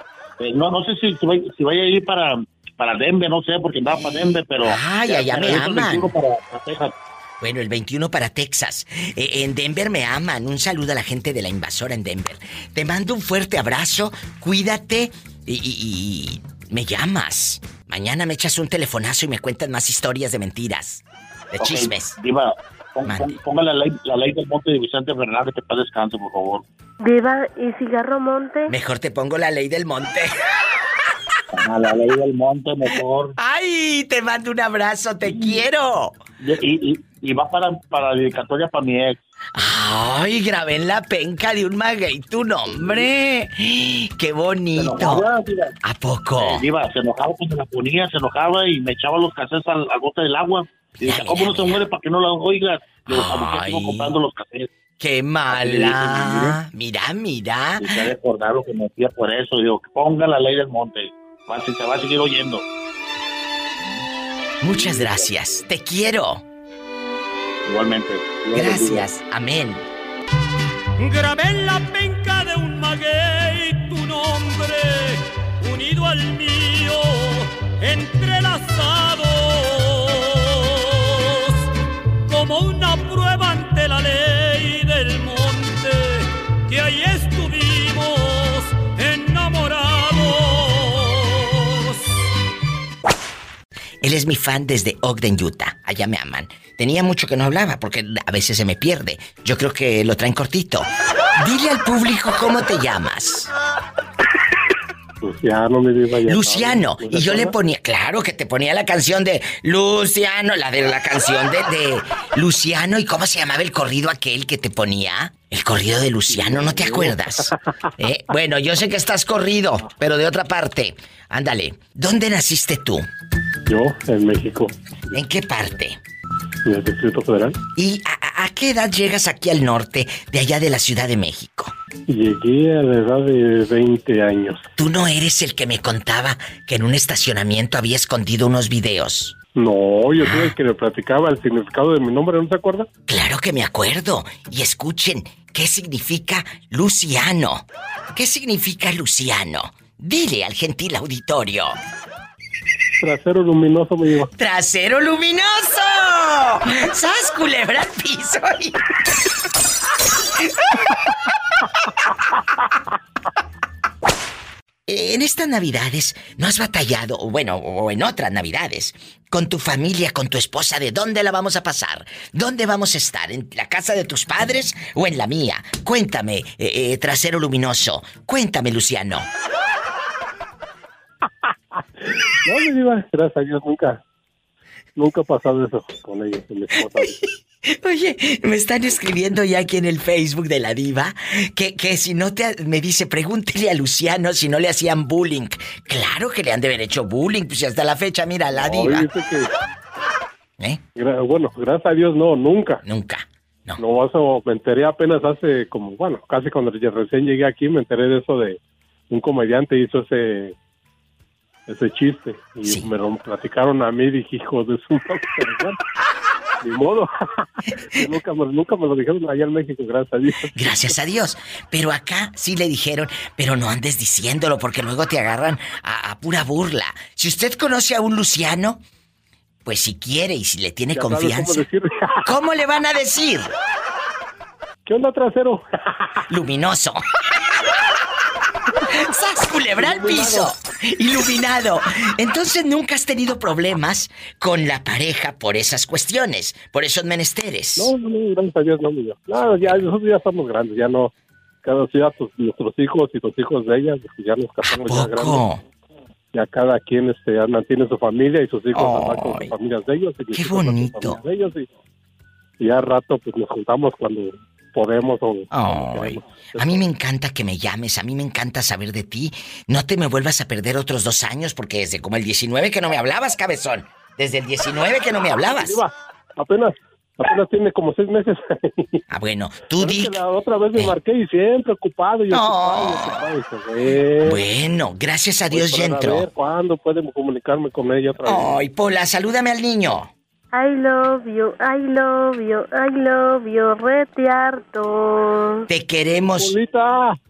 Eh, no, no sé si, si, a ir para, para Denver, no sé, porque andaba para Denver, pero... Ay, allá me regreso el aman. 21 Para, para Texas. Bueno, el 21 para Texas. Eh, en Denver me aman. Un saludo a la gente de la invasora en Denver. Te mando un fuerte abrazo. Cuídate y, y- y me llamas. Mañana me echas un telefonazo y me cuentas más historias de mentiras. De chismes. Diva, pon- pon- ponga la ley, la ley del monte de Vicente Fernández, que para descanse, por favor. Diva, ¿y cigarro monte? Mejor te pongo la ley del monte. A la ley del monte, mejor. ¡Ay! Te mando un abrazo, te quiero. Y, y, y va para, para dedicatoria para mi ex. Ay, grabé en la penca de un maguey tu nombre. ¡Qué bonito! enojaba. ¿A poco? Eh, se enojaba cuando la ponía, se enojaba y me echaba los cassettes al, al bote del agua. Y decía, ¿cómo no se muere para que no la oigas? Yo Ay. sigo comprando los cassettes. ¡Qué mala! Mira, mira. Y de acordar lo que me decía por eso. Digo, que ponga la ley del monte. Va, se va a seguir oyendo. Muchas gracias. Te quiero. Igualmente. Gracias. Amén. Grabé en la penca de un maguey tu nombre, unido al mío, entrelazados, es mi fan desde Ogden, Utah. Allá me aman. Tenía mucho que no hablaba porque a veces se me pierde. Yo creo que lo traen cortito. Dile al público cómo te llamas. Luciano, mi diva. Luciano. Y yo le ponía, claro que te ponía la canción de Luciano, la de la canción de, de Luciano. ¿Y cómo se llamaba el corrido aquel que te ponía? El corrido de Luciano, ¿no te acuerdas? Eh, Bueno, yo sé que estás corrido, pero de otra parte. Ándale, ¿dónde naciste tú? Yo, en México, ¿En qué parte? en el Distrito Federal. ¿Y a, qué edad llegas aquí al norte, de allá de la Ciudad de México? Llegué a la edad de 20 años. Tú no eres el que me contaba que en un estacionamiento había escondido unos videos. No, yo soy el que le platicaba el significado de mi nombre, ¿no se acuerda? Claro que me acuerdo. Y escuchen, ¿qué significa Luciano? ¿Qué significa Luciano? Dile al gentil auditorio. Trasero luminoso me lleva. ¡Trasero luminoso! ¡Sas culebra al piso! En estas navidades, ¿no has batallado, bueno, o en otras navidades, con tu familia, con tu esposa, de dónde la vamos a pasar? ¿Dónde vamos a estar? ¿En la casa de tus padres o en la mía? Cuéntame, eh, eh, trasero luminoso. Cuéntame, Luciano. No, mi diva, gracias a Dios, nunca, nunca ha pasado eso con ella, con mi esposa. Oye, me están escribiendo ya aquí en el Facebook de la diva que, que si no te... Me dice, pregúntele a Luciano si no le hacían bullying. Claro que le han de haber hecho bullying, pues hasta la fecha, mira, la No, diva. que- ¿Eh? Gra- bueno, gracias a Dios, no, nunca. Nunca. No, eso me enteré apenas hace como, bueno, casi cuando recién llegué aquí, me enteré de eso de un comediante hizo ese ese chiste y me lo platicaron a mí, dije, hijo de su ni modo. Nunca, me, nunca me lo dijeron allá en México, gracias a Dios. Gracias a Dios. Pero acá sí le dijeron, pero no andes diciéndolo porque luego te agarran a, a pura burla. Si usted conoce a un Luciano, pues si quiere y si le tiene Ya confianza. cómo. ¿Cómo le van a decir? ¿Qué onda, trasero? Luminoso. ¡Sas culebra al piso! Iluminado. Entonces nunca has tenido problemas con la pareja por esas cuestiones, por esos menesteres. No, no, gracias a Dios, no, mi Dios. No, ya, nosotros ya estamos grandes, ya no. Cada ciudad, pues, nuestros hijos y los hijos de ellas, pues, ya nos casamos ya grandes. Ya cada quien este, mantiene su familia y sus hijos andan con sus familias de ellos. Y Qué bonito. familias de ellos y, y ya al rato pues nos juntamos cuando podemos o a mí me encanta que me llames, a mí me encanta saber de ti. No te me vuelvas a perder otros dos años porque desde como el 19 que no me hablabas, cabezón. Desde el 19 que no me hablabas. Apenas, apenas tiene como seis meses. Ah, bueno, tú di... La otra vez me marqué y siempre ocupado y No. ocupado y ocupado. Y. Bueno, gracias a Dios Pues ya entró. ver ¿Cuándo puedo comunicarme con ella otra vez? Ay, Pola, salúdame al niño. I love you, I love you, I love you, rete harto. Te queremos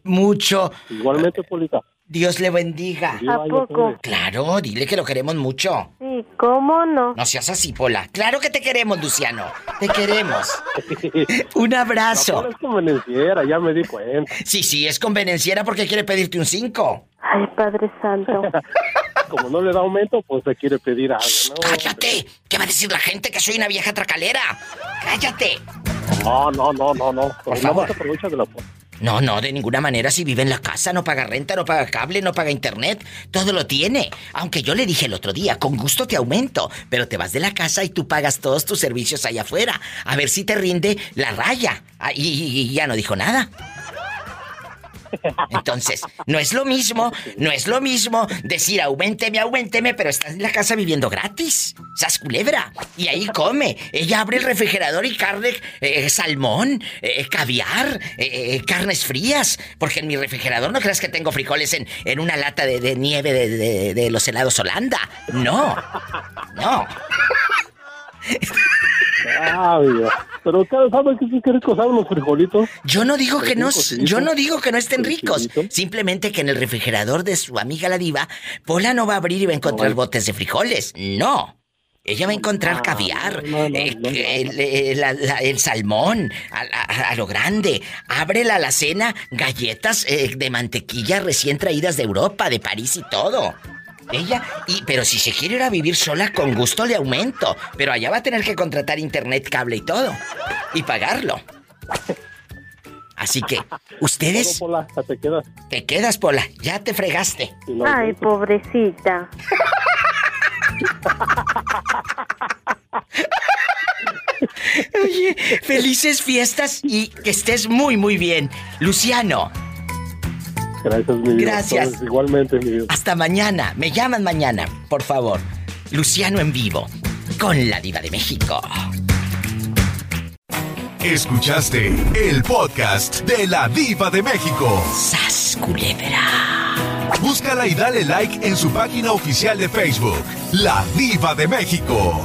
mucho. Igualmente, Polita. Dios le bendiga. ¿A poco? Claro, dile que lo queremos mucho. Sí, ¿cómo no? No seas así, Pola. Claro que te queremos, Luciano. Te queremos. Un abrazo. Pola es convenenciera, ya me di cuenta. Sí, sí, es convenenciera porque quiere pedirte un 5. Ay, Padre Santo. Como no le da aumento, pues se quiere pedir algo, ¿no? ¡Cállate! ¿Qué va a decir la gente que soy una vieja tracalera? ¡Cállate! No, no, no, no, no. Por no favor. aprovecha de la. No, no, de ninguna manera. Si vive en la casa, no paga renta, no paga cable, no paga internet. Todo lo tiene. Aunque yo le dije el otro día, con gusto te aumento. Pero te vas de la casa y tú pagas todos tus servicios allá afuera. A ver si te rinde la raya. Ah, y, ya no dijo nada. Entonces, no es lo mismo, no es lo mismo decir aumenteme, aumenteme, pero estás en la casa viviendo gratis. Sas culebra. Y ahí come. Ella abre el refrigerador y carne, eh, salmón, eh, caviar, eh, carnes frías. Porque en mi refrigerador no creas que tengo frijoles en, en una lata de, nieve de- de los helados Holanda. No. No. Pero cada sabe que sí que ricos saben los frijolitos. Yo no digo que no, yo no digo que no estén ricos. Simplemente que en el refrigerador de su amiga la diva, Pola no va a abrir y va a encontrar botes de frijoles. No. Ella va a encontrar caviar, el, salmón, a, a- a lo grande. Abre la alacena, galletas eh, de mantequilla recién traídas de Europa, de París y todo. Ella, y, pero si se quiere ir a vivir sola, con gusto le aumento. Pero allá va a tener que contratar internet, cable y todo. Y pagarlo. Así que, ustedes. Todo, Pola, ya te quedas. Te quedas, Pola. Ya te fregaste. Ay, pobrecita. Oye, felices fiestas y que estés muy, muy bien. Luciano, Gracias, mi vida. Gracias. Igualmente, mi vida. hasta mañana. Me llaman mañana, por favor. Luciano en vivo, con la diva de México. Escuchaste el podcast de la diva de México. ¡Sas, culebra! Búscala y dale like en su página oficial de Facebook, La Diva de México.